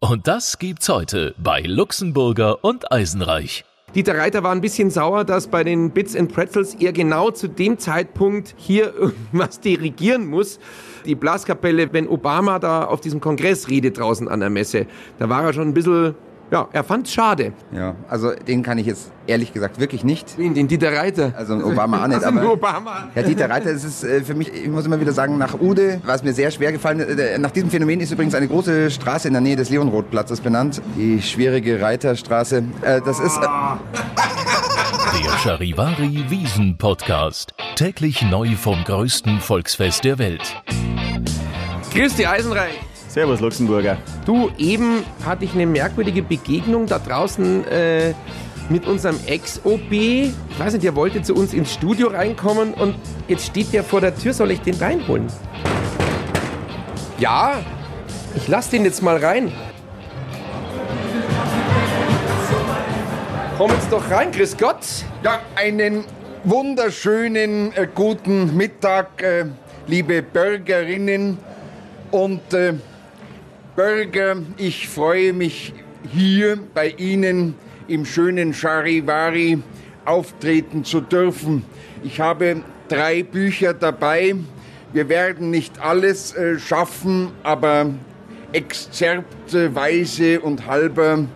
Und das gibt's heute bei Luxemburger und Eisenreich. Dieter Reiter war ein bisschen sauer, dass bei den Bits and Pretzels er genau zu dem Zeitpunkt hier irgendwas dirigieren muss. Die Blaskapelle, wenn Obama da auf diesem Kongress redet draußen an der Messe, da war er schon ein bisschen ja, er fand's schade. Ja, also den kann ich jetzt ehrlich gesagt wirklich nicht. Wen, den Dieter Reiter? Also Obama auch nicht, Also aber Obama. Herr Dieter Reiter, es ist äh, für mich, ich muss immer wieder sagen, nach Ude war es mir sehr schwer gefallen. Äh, Nach diesem Phänomen ist übrigens eine große Straße in der Nähe des Leonrothplatzes benannt, die schwierige Reiterstraße. Äh, Das ist... Der Charivari Wiesen Podcast. Täglich neu vom größten Volksfest der Welt. Grüß die Eisenreich. Servus Luxemburger. Du, eben hatte ich eine merkwürdige Begegnung da draußen äh, mit unserem Ex-OB. Ich weiß nicht, der wollte zu uns ins Studio reinkommen und jetzt steht der vor der Tür. Soll ich den reinholen? Ja, ich lass den jetzt mal rein. Komm jetzt doch rein, grüß Gott. Ja, einen wunderschönen äh, guten Mittag, äh, liebe Bürgerinnen und äh, Bürger. Ich freue mich hier bei Ihnen im schönen Charivari auftreten zu dürfen. Ich habe drei Bücher dabei. Wir werden nicht alles äh, schaffen, aber exzerptweise und halber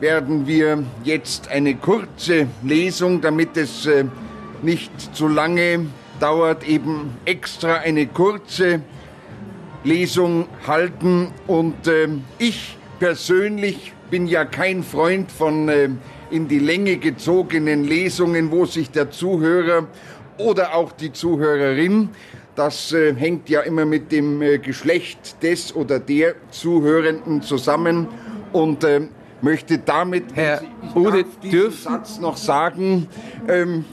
werden wir jetzt eine kurze Lesung, damit es äh, nicht zu lange dauert, eben extra eine kurze Lesung halten. Und äh, ich persönlich bin ja kein Freund von äh, in die Länge gezogenen Lesungen, wo sich der Zuhörer oder auch die Zuhörerin, das äh, hängt ja immer mit dem äh, Geschlecht des oder der Zuhörenden zusammen und äh, möchte damit, Herr Ude, dürfen- Satz noch sagen, ähm,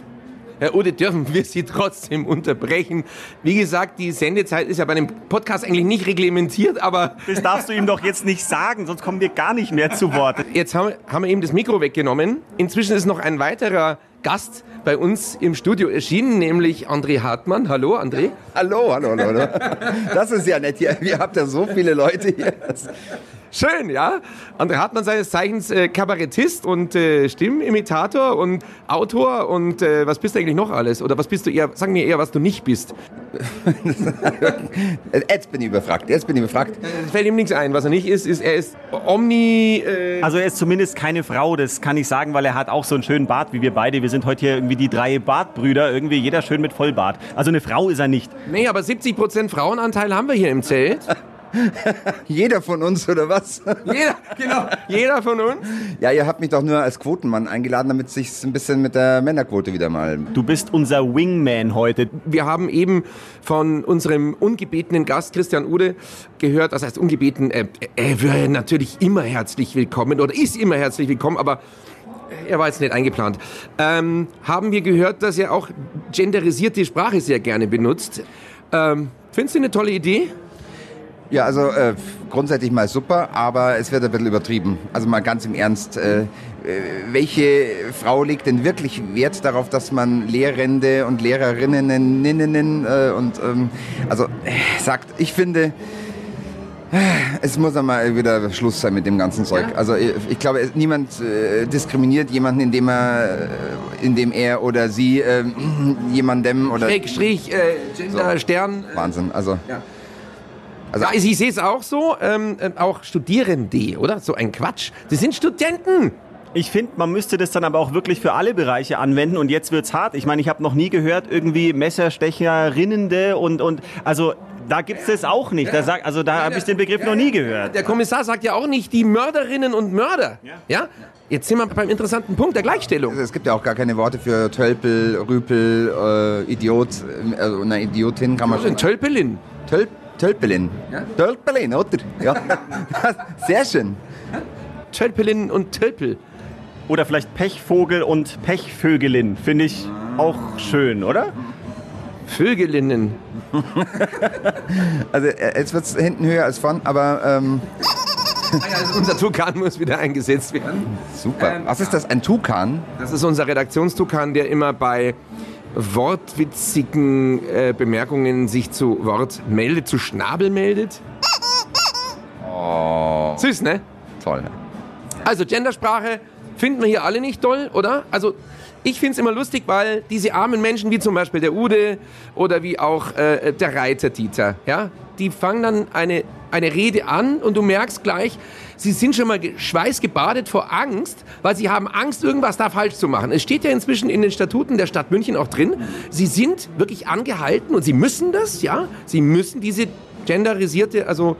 Herr Ude, dürfen wir Sie trotzdem unterbrechen? Wie gesagt, die Sendezeit ist ja bei dem Podcast eigentlich nicht reglementiert, aber Das darfst du ihm doch jetzt nicht sagen, sonst kommen wir gar nicht mehr zu Wort. jetzt haben, haben wir ihm das Mikro weggenommen. Inzwischen ist noch ein weiterer Gast bei uns im Studio erschienen, nämlich André Hartmann. Hallo, André. Hallo, hallo, hallo, hallo. Das ist ja nett hier. Ihr habt ja so viele Leute hier. Schön, ja. André Hartmann seines Zeichens äh, Kabarettist und äh, Stimmimitator und Autor und äh, was bist du eigentlich noch alles? Oder was bist du eher, sag mir eher, was du nicht bist. Jetzt bin ich überfragt. Jetzt bin ich überfragt. Es fällt ihm nichts ein. Was er nicht ist, ist, er ist Omni... Äh, Also er ist zumindest keine Frau, das kann ich sagen, weil er hat auch so einen schönen Bart wie wir beide. Wir sind heute hier irgendwie die drei Bartbrüder, irgendwie jeder schön mit Vollbart. Also eine Frau ist er nicht. nee, aber 70% Frauenanteil haben wir hier im Zelt. Jeder von uns, oder was? Jeder, genau. Jeder von uns. Ja, ihr habt mich doch nur als Quotenmann eingeladen, damit es sich ein bisschen mit der Männerquote wieder mal... Du bist unser Wingman heute. Wir haben eben von unserem ungebetenen Gast Christian Ude gehört, das heißt ungebeten, äh, er wäre natürlich immer herzlich willkommen oder ist immer herzlich willkommen, aber er war jetzt nicht eingeplant. Ähm, haben wir gehört, dass er auch genderisierte Sprache sehr gerne benutzt. Ähm, findest du eine tolle Idee? Ja, also äh, grundsätzlich mal super, aber es wird ein bisschen übertrieben. Also mal ganz im Ernst, äh, äh, welche Frau legt denn wirklich Wert darauf, dass man Lehrende und Lehrerinnen ninnen, äh, und ähm, also äh, sagt, ich finde, äh, es muss einmal wieder Schluss sein mit dem ganzen Zeug. Also ich, ich glaube, niemand äh, diskriminiert jemanden, indem er, indem er oder sie äh, jemandem oder Schrägstrich, äh, Gender, So. Stern. Wahnsinn. Also Also- ja, ich sehe es auch so. Ähm, äh, auch Studierende, oder? So ein Quatsch. Sie sind Studenten. Ich finde, man müsste das dann aber auch wirklich für alle Bereiche anwenden und jetzt wird's hart. Ich meine, ich habe noch nie gehört, irgendwie Messerstecher, Rinnende und, und also da gibt's das auch nicht. Da sag, also da habe ich den Begriff noch nie gehört. Der Kommissar sagt ja auch nicht die Mörderinnen und Mörder. Ja? Jetzt sind wir beim interessanten Punkt der Gleichstellung. Es gibt ja auch gar keine Worte für Tölpel, Rüpel, äh, Idiot. äh, Also eine Idiotin kann man Also schon. ein Tölpelin. Töl Tölpelin. Tölpelin, oder? Ja. Sehr schön. Tölpelin und Tölpel. Oder vielleicht Pechvogel und Pechvögelin. Finde ich auch schön, oder? Vögelinnen. Also äh, jetzt wird es hinten höher als vorn, aber ähm, Also unser Tukan muss wieder eingesetzt werden. super. Was ist das? Ein Tukan? Das ist unser Redaktionstukan, der immer bei wortwitzigen äh, Bemerkungen sich zu Wort meldet, zu Schnabel meldet. Oh. Süß, ne? toll. Also Gendersprache finden wir hier alle nicht toll, oder? Also ich finde es immer lustig, weil diese armen Menschen, wie zum Beispiel der Ude oder wie auch äh, der Reiter Dieter, ja, die fangen dann eine, eine Rede an und du merkst gleich, sie sind schon mal ge- schweißgebadet vor Angst, weil sie haben Angst, irgendwas da falsch zu machen. Es steht ja inzwischen in den Statuten der Stadt München auch drin, sie sind wirklich angehalten und sie müssen das, ja, sie müssen diese genderisierte, also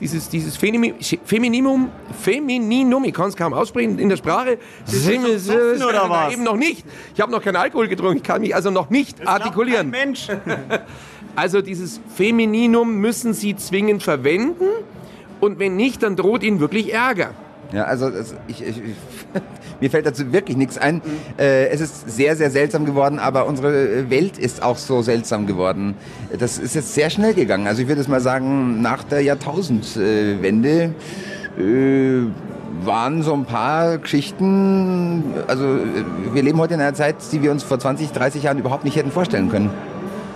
dieses, dieses Femini- Femininum, Femininum, ich kann es kaum aussprechen in der Sprache. Das besoffen oder was? Eben noch nicht. Ich habe noch keinen Alkohol getrunken, ich kann mich also noch nicht artikulieren. Kein Mensch. Also dieses Femininum müssen sie zwingend verwenden und wenn nicht, dann droht ihnen wirklich Ärger. Ja, also es, ich, ich, mir fällt dazu wirklich nichts ein. Äh, es ist sehr, sehr seltsam geworden, aber unsere Welt ist auch so seltsam geworden. Das ist jetzt sehr schnell gegangen. Also ich würde es mal sagen, nach der Jahrtausendwende äh, waren so ein paar Geschichten, also äh, wir leben heute in einer Zeit, die wir uns vor 20, 30 Jahren überhaupt nicht hätten vorstellen können.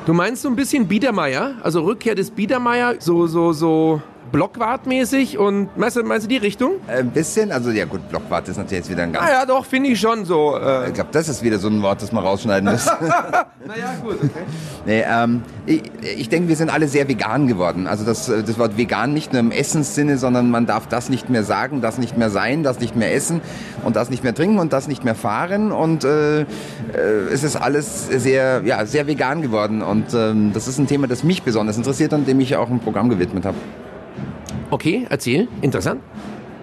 Du meinst so ein bisschen Biedermeier, also Rückkehr des Biedermeier, so, so, so Blockwartmäßig und meinst du, meinst du die Richtung? Ein bisschen, also ja gut, Blockwart ist natürlich jetzt wieder ein ganz... Ah ja, doch, finde ich schon so. Äh, Ich glaube, das ist wieder so ein Wort, das man rausschneiden muss. naja, gut, okay. Nee, ähm, ich, ich denke, wir sind alle sehr vegan geworden. Also das, äh, das Wort vegan nicht nur im Essenssinne, sondern man darf das nicht mehr sagen, das nicht mehr sein, das nicht mehr essen und das nicht mehr trinken und das nicht mehr fahren. Und äh, äh, es ist alles sehr, ja, sehr vegan geworden. Und ähm, das ist ein Thema, das mich besonders interessiert und dem ich auch ein Programm gewidmet habe. Okay, erzähl. Interessant.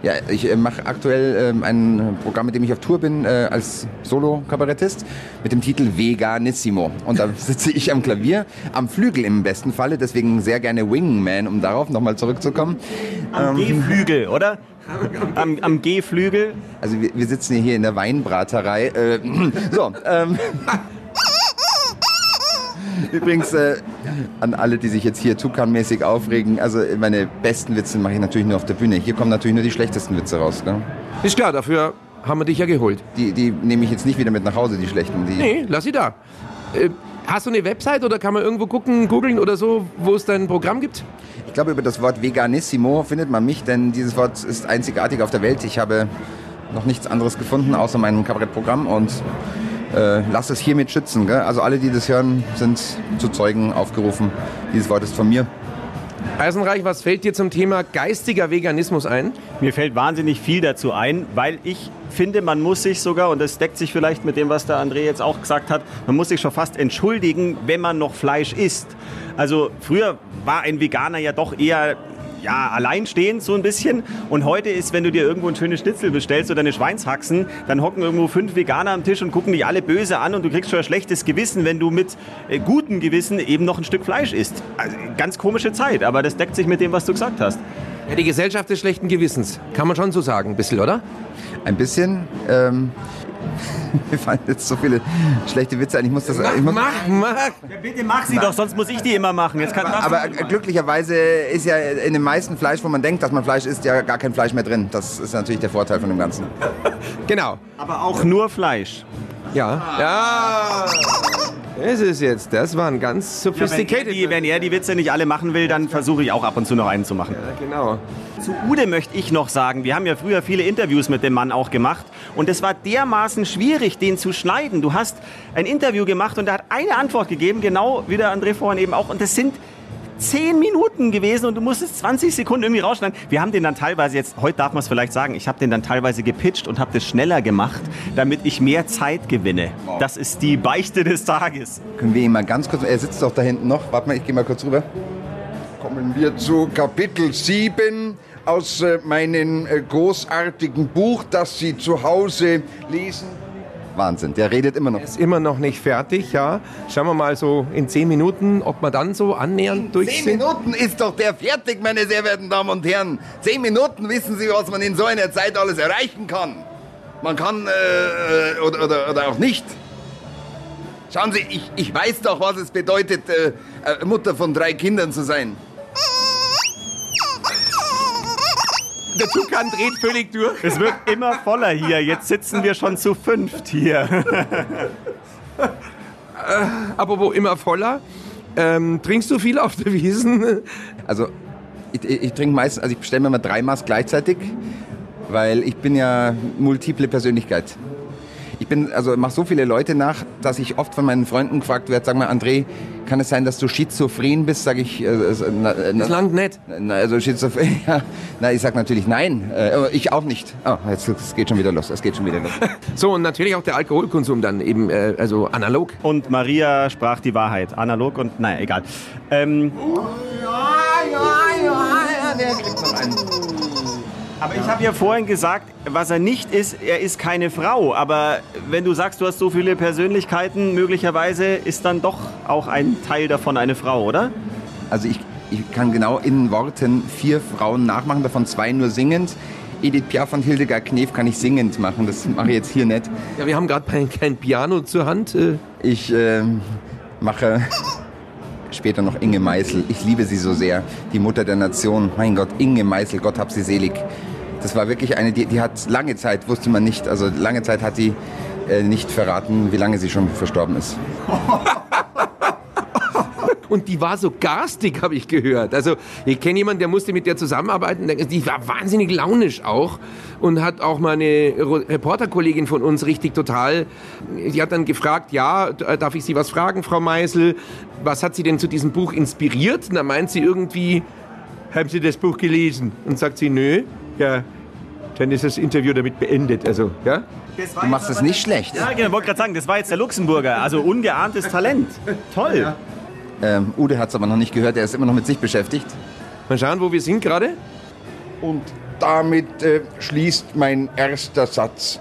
Ja, ich äh, mache aktuell ähm, ein Programm, mit dem ich auf Tour bin, äh, als Solo-Kabarettist, mit dem Titel Veganissimo. Und da sitze ich am Klavier, am Flügel im besten Falle, deswegen sehr gerne Wingman, um darauf nochmal zurückzukommen. Am G-Flügel, oder? Am, am G-Flügel. Also wir, wir sitzen hier in der Weinbraterei. Äh, so, ähm, Übrigens äh, an alle, die sich jetzt hier Tukan-mäßig aufregen, also meine besten Witze mache ich natürlich nur auf der Bühne. Hier kommen natürlich nur die schlechtesten Witze raus. Ne? Ist klar, dafür haben wir dich ja geholt. Die, die nehme ich jetzt nicht wieder mit nach Hause, die schlechten. Die, Nee, lass sie da. Äh, hast du eine Website oder kann man irgendwo gucken, googeln oder so, wo es dein Programm gibt? Ich glaube, über das Wort Veganissimo findet man mich, denn dieses Wort ist einzigartig auf der Welt. Ich habe noch nichts anderes gefunden, außer meinem Kabarettprogramm und äh, lass es hiermit schützen. Gell? Also alle, die das hören, sind zu Zeugen aufgerufen. Dieses Wort ist von mir. Eisenreich, was fällt dir zum Thema geistiger Veganismus ein? Mir fällt wahnsinnig viel dazu ein, weil ich finde, man muss sich sogar, und das deckt sich vielleicht mit dem, was der André jetzt auch gesagt hat, man muss sich schon fast entschuldigen, wenn man noch Fleisch isst. Also früher war ein Veganer ja doch eher ja, alleinstehend so ein bisschen. Und heute ist, wenn du dir irgendwo ein schönes Schnitzel bestellst oder eine Schweinshaxen, dann hocken irgendwo fünf Veganer am Tisch und gucken dich alle böse an und du kriegst schon ein schlechtes Gewissen, wenn du mit äh, gutem Gewissen eben noch ein Stück Fleisch isst. Also, ganz komische Zeit, aber das deckt sich mit dem, was du gesagt hast. Ja, die Gesellschaft des schlechten Gewissens. Kann man schon so sagen, ein bisschen, oder? Ein bisschen. Ähm, mir fallen jetzt so viele schlechte Witze ein. Ich muss das. Ich muss, mach, mach. Ja, bitte mach sie doch, sonst muss ich die immer machen. Jetzt kann, aber äh, glücklicherweise ist ja in dem meisten Fleisch, wo man denkt, dass man Fleisch isst, ja gar kein Fleisch mehr drin. Das ist natürlich der Vorteil von dem Ganzen. Genau. aber auch nur Fleisch. Ja. Ja. Das ist jetzt, das war ein ganz Ja, wenn, er sophisticated. die, wenn er die Witze nicht alle machen will, dann versuche ich auch ab und zu noch einen zu machen. ja, genau. Zu Ude möchte ich noch sagen, wir haben ja früher viele Interviews mit dem Mann auch gemacht und es war dermaßen schwierig, den zu schneiden. Du hast ein Interview gemacht und er hat eine Antwort gegeben, genau wie der André vorhin eben auch. Und das sind zehn Minuten gewesen und du musstest 20 Sekunden irgendwie rausschneiden. Wir haben den dann teilweise jetzt, heute darf man es vielleicht sagen, ich habe den dann teilweise gepitcht und habe das schneller gemacht, damit ich mehr Zeit gewinne. Das ist die Beichte des Tages. Können wir ihn mal ganz kurz. Er sitzt doch da hinten noch. Warte mal, ich gehe mal kurz rüber. Kommen wir zu Kapitel 7 aus äh, meinem äh, großartigen Buch, das Sie zu Hause lesen. Wahnsinn, der redet immer noch. Ist immer noch nicht fertig, ja. Schauen wir mal so in zehn Minuten, ob wir dann so annähernd durch Zehn sind. Minuten ist doch der fertig, meine sehr verehrten Damen und Herren. Zehn Minuten wissen Sie, was man in so einer Zeit alles erreichen kann. Man kann, äh, oder, oder, oder auch nicht. Schauen Sie, ich, ich weiß doch, was es bedeutet, äh, äh, Mutter von drei Kindern zu sein. Der Tukan dreht völlig durch. Es wird immer voller hier. Jetzt sitzen wir schon zu fünft hier. Aber wo immer voller. Ähm, trinkst du viel auf der Wiesen? Also, ich, ich, ich trinke meistens, also ich bestelle mir mal drei Maß gleichzeitig. weil ich bin ja multiple Persönlichkeit. Ich bin, also mache so viele Leute nach, dass ich oft von meinen Freunden gefragt werde, sag mal, André, kann es sein, dass du schizophren bist? Sag ich, äh, äh, na, na, Das langt nicht. na, also schizophren, ja. Na, ich sag natürlich nein. Äh, ich auch nicht. Oh, jetzt es geht schon wieder los. Es geht schon wieder los. So, und natürlich auch der Alkoholkonsum dann eben, äh, also analog. Und Maria sprach die Wahrheit. Analog und, naja, egal. Ähm, aber ich habe ja vorhin gesagt, was er nicht ist, er ist keine Frau. Aber wenn du sagst, du hast so viele Persönlichkeiten, möglicherweise ist dann doch auch ein Teil davon eine Frau, oder? Also ich, ich kann genau in Worten vier Frauen nachmachen, davon zwei nur singend. Edith Piaf und Hildegard Knef kann ich singend machen, das mache ich jetzt hier nicht. Ja, wir haben gerade kein, Piano zur Hand. Äh, Ich ähm, mache später noch Inge Meißel. Ich liebe sie so sehr. Die Mutter der Nation. Mein Gott, Inge Meißel, Gott hab sie selig. Das war wirklich eine, die, die hat lange Zeit, wusste man nicht, also lange Zeit hat die äh, nicht verraten, wie lange sie schon verstorben ist. Und die war so garstig, habe ich gehört. Also ich kenne jemanden, der musste mit der zusammenarbeiten. Die war wahnsinnig launisch auch und hat auch mal eine Ro- Reporterkollegin von uns richtig total. Die hat dann gefragt, ja, darf ich Sie was fragen, Frau Meisel? Was hat Sie denn zu diesem Buch inspiriert? Und da meint sie irgendwie, haben Sie das Buch gelesen? Und sagt sie, nö. Ja, dann ist das Interview damit beendet. Also, ja? Du machst es nicht schlecht. Ja, genau, wollte gerade sagen, das war jetzt der Luxemburger. Also ungeahntes Talent. Toll. Ähm, Ude hat es aber noch nicht gehört, er ist immer noch mit sich beschäftigt. Mal schauen, wo wir sind gerade. Und damit äh, schließt mein erster Satz.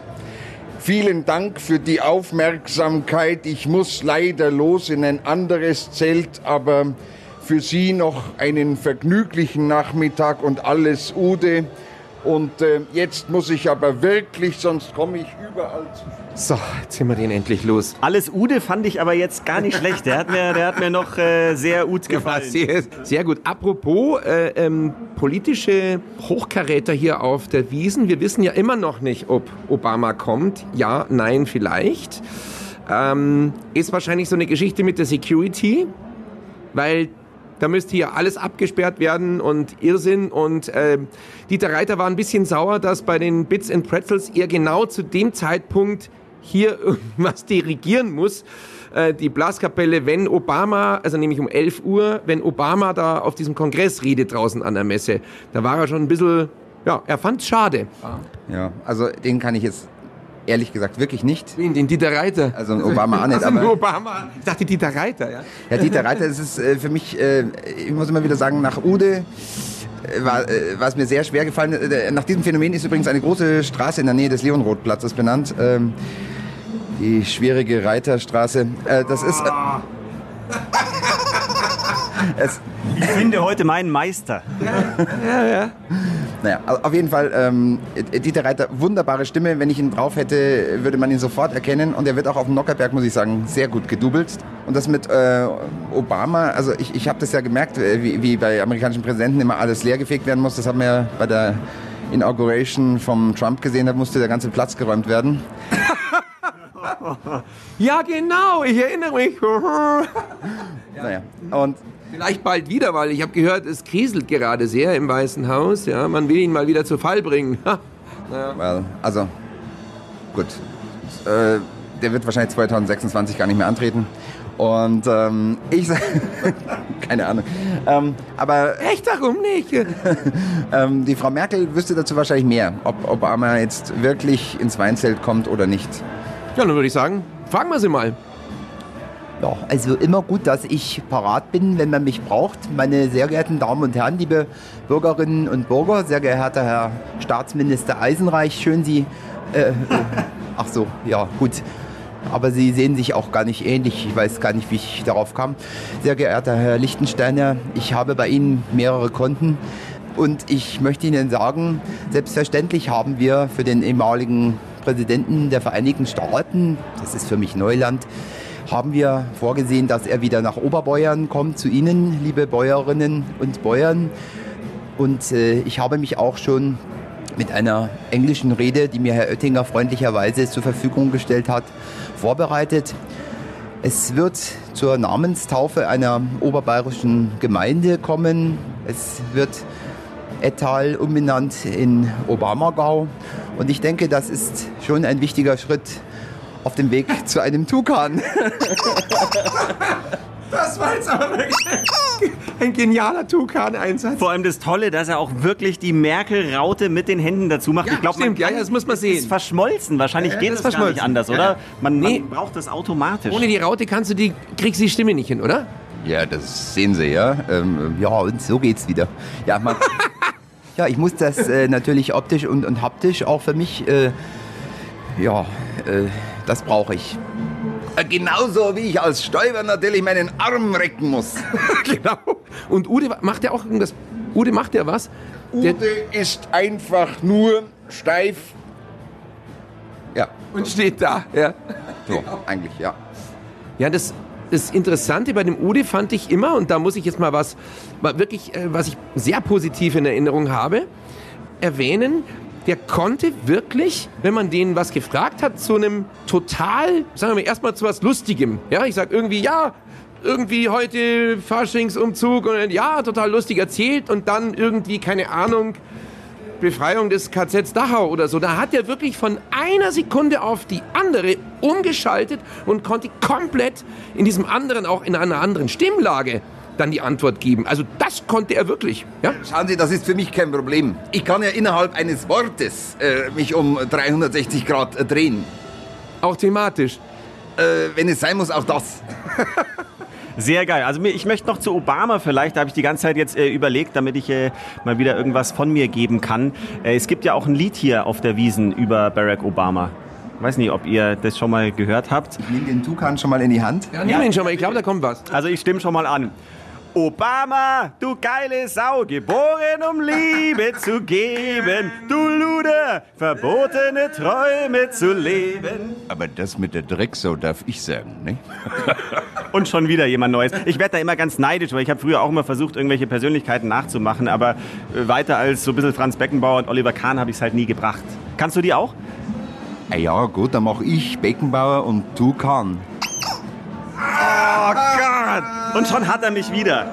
Vielen Dank für die Aufmerksamkeit. Ich muss leider los in ein anderes Zelt, aber für Sie noch einen vergnüglichen Nachmittag und alles Ude. Und äh, jetzt muss ich aber wirklich, sonst komme ich überall zu. So, jetzt sind wir den endlich los. Alles Ude fand ich aber jetzt gar nicht schlecht. Der hat mir, der hat mir noch äh, sehr gut Ja, gefallen. sehr, sehr gut. Apropos äh, ähm, politische Hochkaräter hier auf der Wiesen. Wir wissen ja immer noch nicht, ob Obama kommt. Ja, nein, vielleicht. Ähm, ist wahrscheinlich so eine Geschichte mit der Security, weil da müsste hier alles abgesperrt werden und Irrsinn. Und äh, Dieter Reiter war ein bisschen sauer, dass bei den Bits and Pretzels er genau zu dem Zeitpunkt hier irgendwas dirigieren muss. Äh, die Blaskapelle, wenn Obama, also nämlich um 11 Uhr, wenn Obama da auf diesem Kongress redet draußen an der Messe, da war er schon ein bisschen, ja, er fand's schade. Ja, also den kann ich jetzt ehrlich gesagt wirklich nicht. Wen, den Dieter Reiter. Also Obama auch nicht, Also nur aber Obama. Ich dachte Dieter Reiter, ja. ja, Dieter Reiter, es ist äh, für mich, äh, ich muss immer wieder sagen, nach Ude äh, war, äh, war es mir sehr schwer gefallen. Nach diesem Phänomen ist übrigens eine große Straße in der Nähe des Leonrothplatzes benannt. Ähm, die schwierige Reiterstraße. Das ist. Es, Ich finde heute meinen Meister. Naja, auf jeden Fall, ähm, Dieter Reiter, wunderbare Stimme. Wenn ich ihn drauf hätte, würde man ihn sofort erkennen. Und er wird auch auf dem Nockerberg, muss ich sagen, sehr gut gedoubelt. Und das mit äh, Obama, also ich, ich habe das ja gemerkt, äh, wie, wie bei amerikanischen Präsidenten immer alles leergefegt werden muss. Das haben wir ja bei der Inauguration vom Trump gesehen, da musste der ganze Platz geräumt werden. Ja, genau, ich erinnere mich. Naja, und Vielleicht bald wieder, weil ich habe gehört, es kriselt gerade sehr im Weißen Haus. Ja, man will ihn mal wieder zu Fall bringen. Ha. Well, also, gut. Äh, der wird wahrscheinlich 2026 gar nicht mehr antreten. Und ähm, ich sag, keine Ahnung. Ähm, aber Echt, warum nicht? ähm, die Frau Merkel wüsste dazu wahrscheinlich mehr, ob Obama jetzt wirklich ins Weinzelt kommt oder nicht. Ja, dann würde ich sagen, fragen wir sie mal. Ja, also immer gut, dass ich parat bin, wenn man mich braucht. Meine sehr geehrten Damen und Herren, liebe Bürgerinnen und Bürger, sehr geehrter Herr Staatsminister Eisenreich, schön Sie. Äh, äh, ach so, ja, gut. Aber Sie sehen sich auch gar nicht ähnlich. Ich weiß gar nicht, wie ich darauf kam. Sehr geehrter Herr Lichtensteiner, ich habe bei Ihnen mehrere Konten. Und ich möchte Ihnen sagen, selbstverständlich haben wir für den ehemaligen Präsidenten der Vereinigten Staaten, das ist für mich Neuland, haben wir vorgesehen, dass er wieder nach Oberbeuern kommt, zu Ihnen, liebe Bäuerinnen und Bäuern. Und äh, ich habe mich auch schon mit einer englischen Rede, die mir Herr Oettinger freundlicherweise zur Verfügung gestellt hat, vorbereitet. Es wird zur Namenstaufe einer oberbayerischen Gemeinde kommen. Es wird Ettal umbenannt in Obamagau. Und ich denke, das ist schon ein wichtiger Schritt auf dem Weg zu einem Tukan. Das war jetzt aber wirklich ein genialer Tukan-Einsatz. Vor allem das Tolle, dass er auch wirklich die Merkel-Raute mit den Händen dazu macht. Ja, ich glaube, stimmt. Ja, ja, das muss man sehen. ist verschmolzen. Wahrscheinlich Ja, geht das es ist gar nicht verschmolzen. anders, oder? ja. Man, Nee. man braucht das automatisch. Ohne die Raute kannst du die, kriegst du die Stimme nicht hin, oder? Ja, das sehen Sie, ja. Ähm, Ja, und so geht's wieder. Ja, man, ja ich muss das äh, natürlich optisch und, und haptisch auch für mich, äh, ja, äh, das brauche ich. äh, genauso wie ich als Stäuber natürlich meinen Arm recken muss. genau. Und Ude macht ja auch irgendwas. Ude macht ja was. Der, Ude ist einfach nur steif. Ja, und steht da. Ja. so, eigentlich, ja. Ja, das, das Interessante bei dem Ude fand ich immer, und da muss ich jetzt mal was, wirklich, äh, was ich sehr positiv in Erinnerung habe, erwähnen, der konnte wirklich, wenn man den was gefragt hat, zu einem total, sagen wir mal, erstmal zu was Lustigem. Ja, ich sag irgendwie, ja, irgendwie heute Faschingsumzug und ja, total lustig erzählt und dann irgendwie, keine Ahnung, Befreiung des KZs Dachau oder so. Da hat er wirklich von einer Sekunde auf die andere umgeschaltet und konnte komplett in diesem anderen, auch in einer anderen Stimmlage, dann die Antwort geben. Also das konnte er wirklich. Ja? Schauen Sie, das ist für mich kein Problem. Ich kann ja innerhalb eines Wortes äh, mich um 360 Grad äh, drehen. Auch thematisch. Äh, wenn es sein muss, auch das. Sehr geil. Also ich möchte noch zu Obama vielleicht, da habe ich die ganze Zeit jetzt äh, überlegt, damit ich äh, mal wieder irgendwas von mir geben kann. Äh, es gibt ja auch ein Lied hier auf der Wiesen über Barack Obama. Weiß nicht, ob ihr das schon mal gehört habt. Ich nehme den Tukan schon mal in die Hand. Ja, nimm ihn schon mal, ich glaube, da kommt was. Also ich stimme schon mal an. Obama, du geile Sau, geboren um Liebe zu geben. Du Luder, verbotene Träume zu leben. Aber das mit der Drecksau darf ich sagen, ne? Und schon wieder jemand Neues. Ich werde da immer ganz neidisch, weil ich habe früher auch immer versucht, irgendwelche Persönlichkeiten nachzumachen, aber äh, weiter als so ein bisschen Franz Beckenbauer und Oliver Kahn habe ich es halt nie gebracht. Kannst du die auch? Ah ja, gut, dann mache ich Beckenbauer und Tukan. Oh Gott! Und schon hat er mich wieder.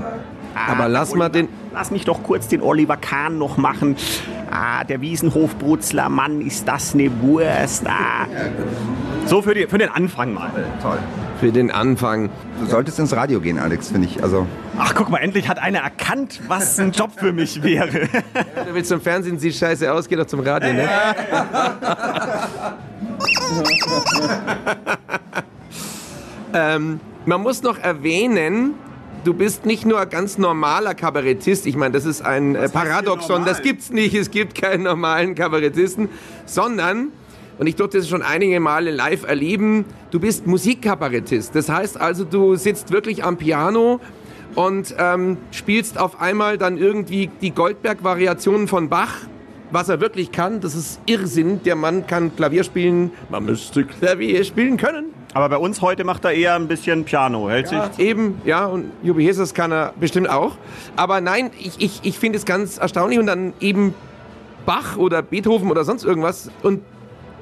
Aber lass mal den... Lass mich doch kurz den Oliver Kahn noch machen. Ah, der Wiesenhofbrutzler, Mann, ist das eine Wurst. Ah. So für, die, für den Anfang mal. Toll. Für den Anfang. Du solltest ins Radio gehen, Alex, finde ich. Also, Ach, guck mal, endlich hat einer erkannt, was ein Job für mich wäre. Du willst zum Fernsehen, sieht scheiße aus, geh doch zum Radio, ne? ähm, man muss noch erwähnen, du bist nicht nur ein ganz normaler Kabarettist. Ich meine, das ist ein äh, Paradoxon, das gibt's nicht. Es gibt keinen normalen Kabarettisten, sondern und ich durfte das schon einige Male live erleben. Du bist Musikkabarettist. Das heißt also, du sitzt wirklich am Piano und ähm, spielst auf einmal dann irgendwie die Goldberg-Variationen von Bach. Was er wirklich kann, das ist Irrsinn. Der Mann kann Klavier spielen. Man müsste Klavier spielen können. Aber bei uns heute macht er eher ein bisschen Piano. Hält sich. Eben, ja, und Jubi Jesus kann er bestimmt auch. Aber nein, ich, ich, ich finde es ganz erstaunlich. Und dann eben Bach oder Beethoven oder sonst irgendwas. Und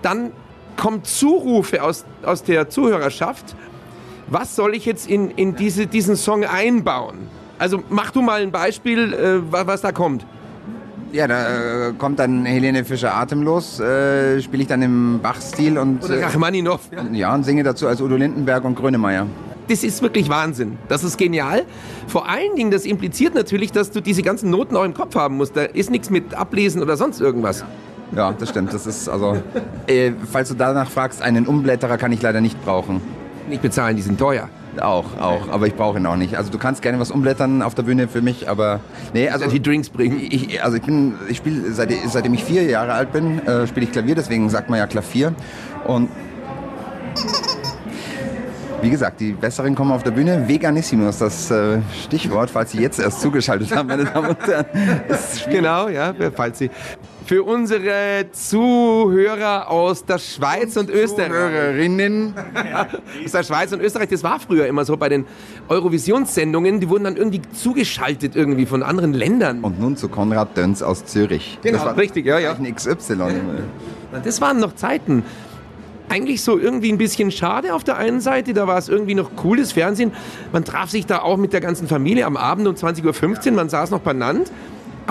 dann kommen Zurufe aus, aus der Zuhörerschaft. Was soll ich jetzt in, in diese, diesen Song einbauen? Also mach du mal ein Beispiel, äh, wa- was da kommt. Ja, da äh, kommt dann Helene Fischer atemlos, äh, spiele ich dann im Bach-Stil und, Oder äh, Rachmaninow. Ja. ja, und singe dazu als Udo Lindenberg und Grönemeyer. Das ist wirklich Wahnsinn. Das ist genial. Vor allen Dingen, das impliziert natürlich, dass du diese ganzen Noten auch im Kopf haben musst. Da ist nichts mit Ablesen oder sonst irgendwas. Ja, das stimmt. Das ist also, äh, falls du danach fragst, einen Umblätterer kann ich leider nicht brauchen. Nicht bezahlen, die sind teuer. Auch, auch, aber ich brauche ihn auch nicht. Also du kannst gerne was umblättern auf der Bühne für mich, aber nee, also Die Drinks bringen. ich, also ich bin, ich spiele seit, seitdem ich vier Jahre alt bin, äh, spiele ich Klavier, deswegen sagt man ja Klavier. Und wie gesagt, die Besseren kommen auf der Bühne. Veganissimum ist das äh, Stichwort, falls Sie jetzt erst zugeschaltet haben, meine Damen und Herren. Genau, ja, falls Sie. Für unsere Zuhörer aus der Schweiz und Österreich. Hörerinnen. Aus der Schweiz und Österreich, das war früher immer so bei den Eurovisionssendungen, die wurden dann irgendwie zugeschaltet irgendwie von anderen Ländern. Und nun zu Konrad Dönz aus Zürich. Genau, das war richtig, ja, ja. XY. Das waren noch Zeiten. Eigentlich so irgendwie ein bisschen schade auf der einen Seite, da war es irgendwie noch cooles Fernsehen. Man traf sich da auch mit der ganzen Familie am Abend um 20.15 Uhr, man saß noch benannt.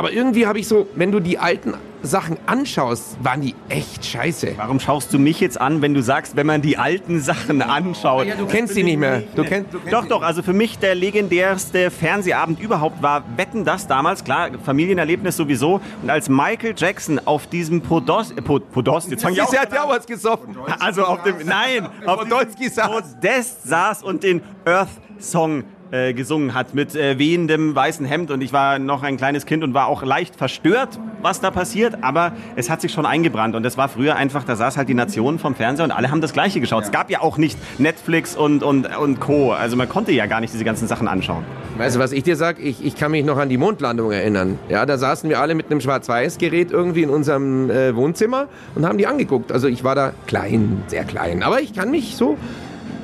Aber irgendwie habe ich so, wenn du die alten Sachen anschaust, waren die echt scheiße. Warum schaust du mich jetzt an, wenn du sagst, wenn man die alten Sachen anschaut? Ja, du kennst sie nicht mehr. Du kenn, du kennst Doch, doch, also für mich der legendärste Fernsehabend überhaupt war Wetten das damals, klar, Familienerlebnis sowieso. Und als Michael Jackson auf diesem Podest, äh, Pod, Podest jetzt fang ich auch hat ja auch was gesoffen. also auf dem, nein, auf Podolski saß. Podest saß und den Earth-Song äh, gesungen hat mit äh, wehendem weißen Hemd und ich war noch ein kleines Kind und war auch leicht verstört, was da passiert, aber es hat sich schon eingebrannt und das war früher einfach, da saß halt die Nation vom Fernseher und alle haben das Gleiche geschaut. Es gab ja auch nicht Netflix und, und, und Co. Also man konnte ja gar nicht diese ganzen Sachen anschauen. Weißt du, was ich dir sag? Ich, ich kann mich noch an die Mondlandung erinnern. Ja, da saßen wir alle mit einem Schwarz-Weiß-Gerät irgendwie in unserem äh, Wohnzimmer und haben die angeguckt. Also ich war da klein, sehr klein. Aber ich kann mich so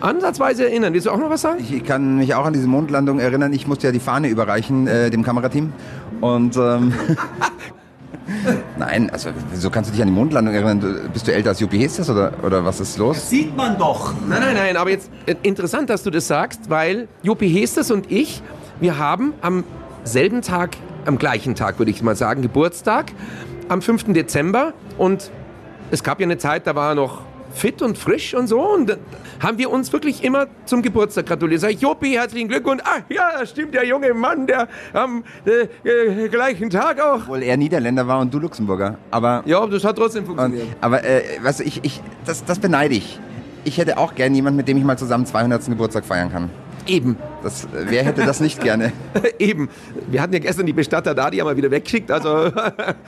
ansatzweise erinnern. Willst du auch noch was sagen? Ich kann mich auch an diese Mondlandung erinnern. Ich musste ja die Fahne überreichen, äh, dem Kamerateam. Und ähm, Nein, also wieso kannst du dich an die Mondlandung erinnern? Bist du älter als Juppie Hestes oder, oder was ist los? Sieht man doch. Nein, nein, nein, aber jetzt äh, interessant, dass du das sagst, weil Jopi Hestes und ich, wir haben am selben Tag, am gleichen Tag würde ich mal sagen, Geburtstag, am 5. Dezember und es gab ja eine Zeit, da war noch fit und frisch und so und dann haben wir uns wirklich immer zum Geburtstag gratuliert. Sag ich, Jopi, herzlichen Glückwunsch. Ah, ja, das stimmt, der junge Mann, der am äh, äh, gleichen Tag auch. Obwohl er Niederländer war und du Luxemburger. Aber, Ja, das hat trotzdem und, funktioniert. aber äh, weißt du, ich, ich, das, das beneide ich. Ich hätte auch gern jemanden, mit dem ich mal zusammen 200. Geburtstag feiern kann. Eben. Das, äh, wer hätte das nicht gerne? Eben. Wir hatten ja gestern die Bestatter da, die haben wir wieder weggeschickt. Also,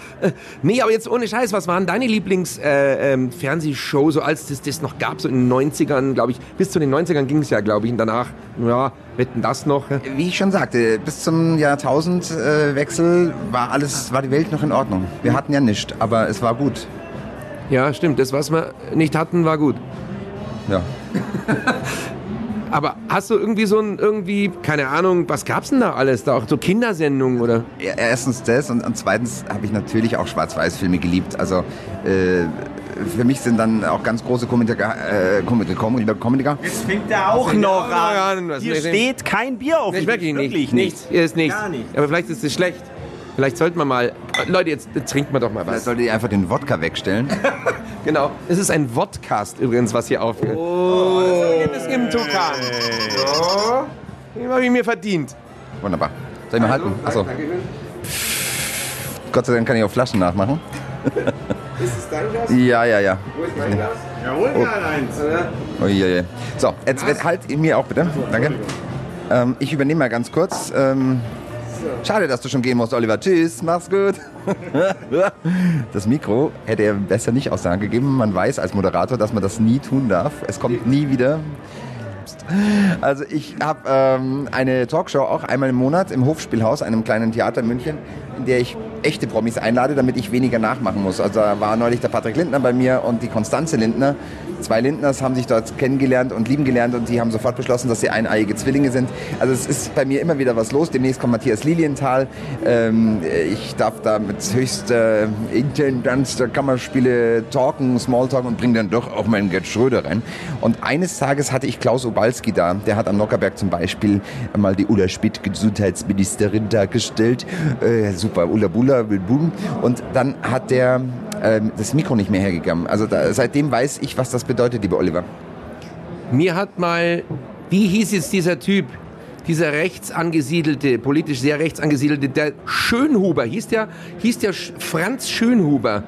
nee, aber jetzt ohne Scheiß, was waren deine Lieblings-Fernsehshow, äh, ähm, so als das das noch gab, so in den 90ern, glaube ich. Bis zu den 90ern ging es ja, glaube ich. Und danach, ja, wetten das noch. Wie ich schon sagte, bis zum Jahrtausendwechsel war alles, war die Welt noch in Ordnung. Wir hatten ja nichts, aber es war gut. Ja, stimmt. Das, was wir nicht hatten, war gut. Ja. Aber hast du irgendwie so ein, irgendwie, keine Ahnung, was gab's denn da alles? Da auch so Kindersendungen oder? Ja, Erstens das und, und zweitens habe ich natürlich auch Schwarz-Weiß-Filme geliebt. Also äh, für mich sind dann auch ganz große Komiker, äh, Komiker, Komiker, Komiker. Jetzt fängt er auch noch an. was Hier ich steht kein Bier auf Nee, dem wirklich Tisch. nicht. Wirklich Nichts. Hier ist nichts. Gar nicht. Aber vielleicht ist es schlecht. Vielleicht sollten wir mal. Leute, jetzt trinkt man doch mal was. sollte ich einfach den Wodka wegstellen. Genau. Es ist ein Vodcast übrigens, was hier aufhört. Oh, das gibt es im Tukan. So. Den habe ich mir verdient. Wunderbar. Soll ich mal halten? Achso. Gott sei Dank kann ich auch Flaschen nachmachen. Ist es dein Glas? Ja, ja, ja. Wo ist mein Glas? Jawohl, Karl-Heinz. Uiuiui. So, jetzt wird halt mir auch bitte. Danke. Ähm, ich übernehme mal ganz kurz. Ähm, schade, dass du schon gehen musst, Oliver. Tschüss, mach's gut. Das Mikro hätte er besser nicht aus der Hand gegeben. Man weiß als Moderator, dass man das nie tun darf. Es kommt nie wieder. Also ich habe ähm, eine Talkshow auch einmal im Monat im Hofspielhaus, einem kleinen Theater in München, in der ich echte Promis einlade, damit ich weniger nachmachen muss. Also da war neulich der Patrick Lindner bei mir und die Konstanze Lindner. Zwei Lindners haben sich dort kennengelernt und lieben gelernt und die haben sofort beschlossen, dass sie eineiige Zwillinge sind. Also es ist bei mir immer wieder was los. Demnächst kommt Matthias Lilienthal. Ähm, ich darf da mit höchster Intendanz der Kammerspiele talken, Smalltalk und bringe dann doch auch meinen Gerd Schröder rein. Und eines Tages hatte ich Klaus Obalski da. Der hat am Nockerberg zum Beispiel mal die Ulla Schmidt, Gesundheitsministerin, dargestellt. Äh, super, Ulla Bulla, will boom. Und dann hat der ähm, das Mikro nicht mehr hergegeben. Also da, seitdem weiß ich, was das bedeutet, lieber Oliver. Mir hat mal, wie hieß jetzt dieser Typ, dieser rechts angesiedelte, politisch sehr rechts angesiedelte, der Schönhuber, hieß der, hieß der Franz Schönhuber.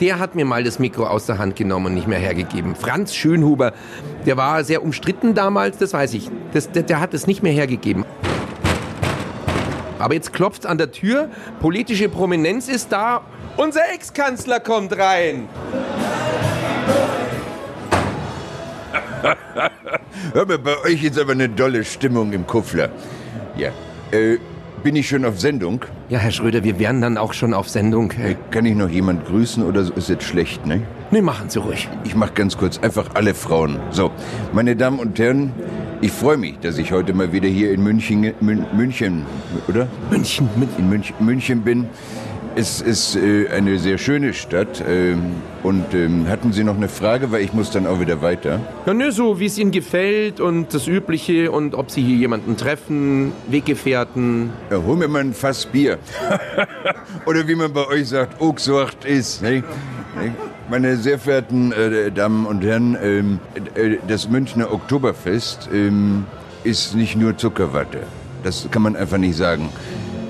Der hat mir mal das Mikro aus der Hand genommen und nicht mehr hergegeben. Franz Schönhuber, der war sehr umstritten damals, das weiß ich. Das, der, der hat es nicht mehr hergegeben. Aber jetzt klopft an der Tür, politische Prominenz ist da, unser Ex-Kanzler kommt rein. Hör mal, bei euch ist aber eine dolle Stimmung im Kuffler. Ja. Äh, bin ich schon auf Sendung? Ja, Herr Schröder, wir wären dann auch schon auf Sendung. Äh, Kann ich noch jemand grüßen oder ist jetzt schlecht, ne? Nee, machen Sie ruhig. Ich mach ganz kurz einfach alle Frauen. So, meine Damen und Herren, ich freue mich, dass ich heute mal wieder hier in München, Mün, München, oder? München, München. In München, München bin. Es ist äh, eine sehr schöne Stadt. ähm, und ähm, hatten Sie noch eine Frage, weil ich muss dann auch wieder weiter. Ja, nö, so wie es Ihnen gefällt und das Übliche und ob Sie hier jemanden treffen, Weggefährten. Ja, hol mir mal ein Fass Bier. Oder wie man bei euch sagt, Ochswacht ist. Ne? Ne? Meine sehr verehrten äh, Damen und Herren, ähm, äh, das Münchner Oktoberfest ähm, ist nicht nur Zuckerwatte. Das kann man einfach nicht sagen.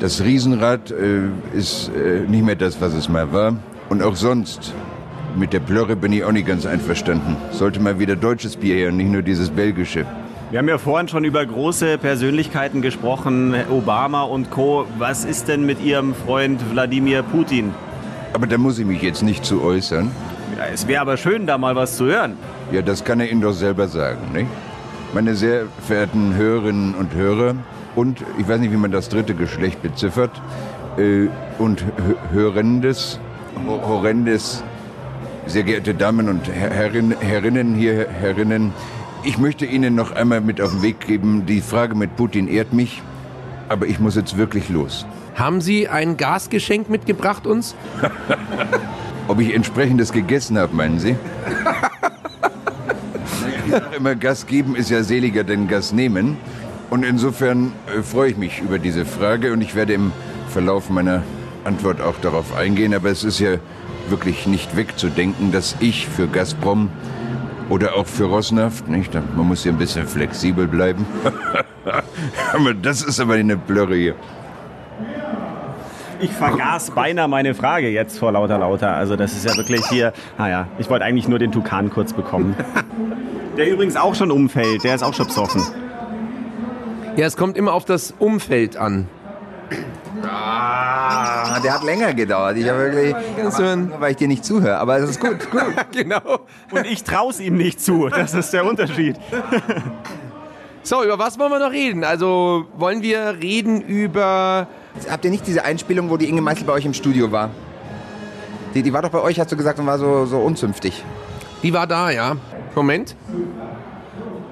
Das Riesenrad äh, ist äh, nicht mehr das, was es mal war. Und auch sonst, mit der Plörre bin ich auch nicht ganz einverstanden. Sollte mal wieder deutsches Bier her und nicht nur dieses belgische. Wir haben ja vorhin schon über große Persönlichkeiten gesprochen, Obama und Co. Was ist denn mit Ihrem Freund Wladimir Putin? Aber da muss ich mich jetzt nicht zu äußern. Ja, es wäre aber schön, da mal was zu hören. Ja, das kann er Ihnen doch selber sagen, nicht? Meine sehr verehrten Hörerinnen und Hörer und ich weiß nicht, wie man das dritte Geschlecht beziffert, äh, und Hö- Hörendes, Ho- Horrendes, sehr geehrte Damen und Her- Herrin, Herrinnen hier, Herrinnen, ich möchte Ihnen noch einmal mit auf den Weg geben, die Frage mit Putin ehrt mich, aber ich muss jetzt wirklich los. Haben Sie ein Gasgeschenk mitgebracht uns? Ob ich entsprechendes gegessen habe, meinen Sie? Ich sage immer, Gas geben ist ja seliger denn Gas nehmen. Und insofern äh, freue ich mich über diese Frage und ich werde im Verlauf meiner Antwort auch darauf eingehen. Aber es ist ja wirklich nicht wegzudenken, dass ich für Gazprom oder auch für Rosneft, nicht? Man muss hier ein bisschen flexibel bleiben. aber das ist aber eine Blöre hier. Ich vergaß beinahe meine Frage jetzt vor lauter lauter. Also das ist ja wirklich hier. Naja, ich wollte eigentlich nur den Tukan kurz bekommen. Der übrigens auch schon umfällt. Der ist auch schon besoffen. Ja, es kommt immer auf das Umfeld an. Ah, der hat länger gedauert. Ich habe wirklich, aber, weil ich dir nicht zuhöre. Aber es ist gut, gut. genau. Und ich trau's ihm nicht zu. Das ist der Unterschied. So, über was wollen wir noch reden? Also, wollen wir reden über... Habt ihr nicht diese Einspielung, wo die Inge Meißel bei euch im Studio war? Die, die war doch bei euch, hast du gesagt, und war so, so unzünftig. Die war da, ja. Moment.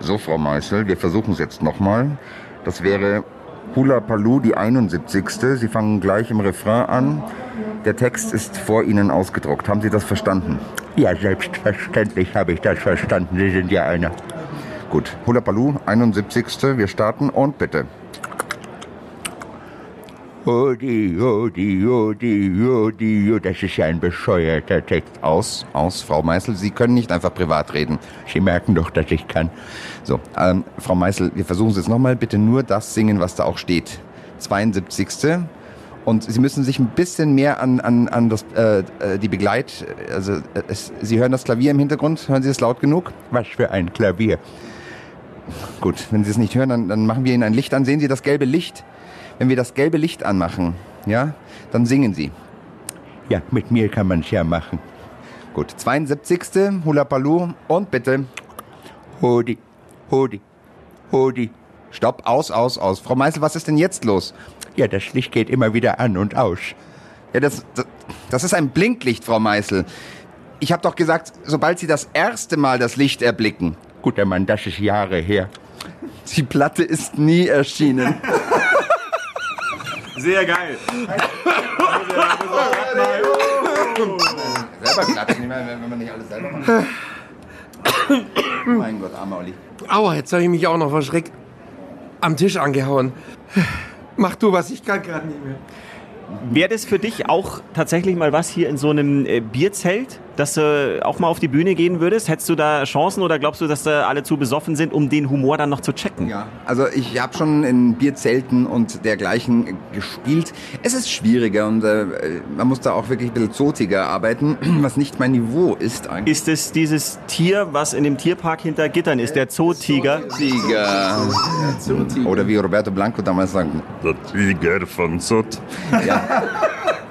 So, Frau Meißel, wir versuchen es jetzt nochmal. Das wäre Hula Paloo, die 71. Sie fangen gleich im Refrain an. Der Text ist vor Ihnen ausgedruckt. Haben Sie das verstanden? Ja, selbstverständlich habe ich das verstanden. Sie sind ja einer. Gut. Hula Paloo, 71. Wir starten und bitte. Odi, odi, odi, odi, odi. Das ist ja ein bescheuerter Text. Aus, aus, Frau Meißel. Sie können nicht einfach privat reden. Sie merken doch, dass ich kann. So, ähm, Frau Meißel, wir versuchen es jetzt nochmal. Bitte nur das singen, was da auch steht. 72. Und Sie müssen sich ein bisschen mehr an, an, an das, äh, äh, die Begleit... Also, äh, es, Sie hören das Klavier im Hintergrund? Hören Sie es laut genug? Was für ein Klavier. Gut, wenn Sie es nicht hören, dann, dann machen wir Ihnen ein Licht an. Sehen Sie das gelbe Licht? Wenn wir das gelbe Licht anmachen, ja, dann singen Sie. Ja, mit mir kann man es ja machen. Gut, 72. Hula Paloo und bitte. Hodi, hodi, hodi. Stopp, aus, aus, aus. Frau Meißel, was ist denn jetzt los? Ja, das Licht geht immer wieder an und aus. Ja, das, das, das ist ein Blinklicht, Frau Meißel. Ich habe doch gesagt, sobald Sie das erste Mal das Licht erblicken. Guter Mann, das ist Jahre her. Die Platte ist nie erschienen. Sehr geil. selber klatschen, wenn man nicht alles selber macht. Mein Gott, armer Olli. Aua, jetzt habe ich mich auch noch verschreckt. Am Tisch angehauen. Mach du was, ich kann gerade nicht mehr. Wäre das für dich auch tatsächlich mal was hier in so einem äh, Bierzelt, dass du auch mal auf die Bühne gehen würdest? Hättest du da Chancen oder glaubst du, dass da alle zu besoffen sind, um den Humor dann noch zu checken? Ja, also ich habe schon in Bierzelten und dergleichen gespielt. Es ist schwieriger und äh, man muss da auch wirklich ein bisschen zotiger arbeiten, was nicht mein Niveau ist eigentlich. Ist es dieses Tier, was in dem Tierpark hinter Gittern ist, der Zootiger? Tiger. Oder wie Roberto Blanco damals sagte. Der Tiger von Sott.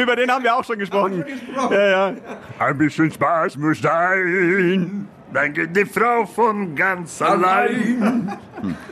Über den haben wir auch schon gesprochen. Ja, ja. Ein bisschen Spaß muss sein. Dann geht die Frau von ganz allein.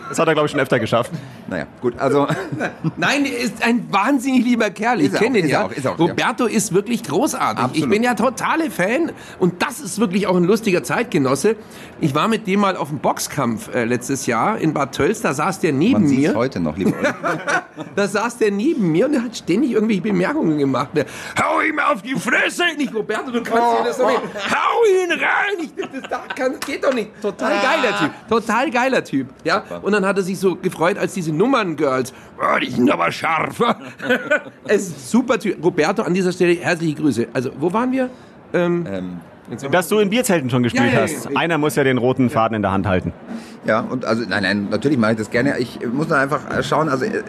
Das hat er, glaube ich, schon öfter geschafft. Naja, gut, also Nein, er ist ein wahnsinnig lieber Kerl. Ich er kenne ihn ja. er auch, ist er auch, ja. Roberto ist wirklich großartig. Ich Absolut. bin ja totale Fan und das ist wirklich auch ein lustiger Zeitgenosse. Ich war mit dem mal auf dem Boxkampf äh, letztes Jahr in Bad Tölz. Da saß der neben man mir. heute noch, lieber. Da saß der neben mir und der hat ständig irgendwelche Bemerkungen gemacht. Der, Hau ihm auf die Fresse! Nicht Roberto, du kannst dir das doch nicht. Hau ihn rein! Ich, das, das kann, geht doch nicht. Total geiler Typ. Total geiler Typ. Ja? Und dann hat er sich so gefreut, als diese Nummern-Girls. Oh, die sind aber scharf. es ist super Typ. Roberto, an dieser Stelle herzliche Grüße. Also, wo waren wir? Dass du in Bierzelten schon gespielt Ja, ja, hast. ja. Einer muss ja den roten Faden in der Hand halten. Ja, und also, nein, nein, natürlich mache ich das gerne. Ich muss nur einfach schauen, also äh,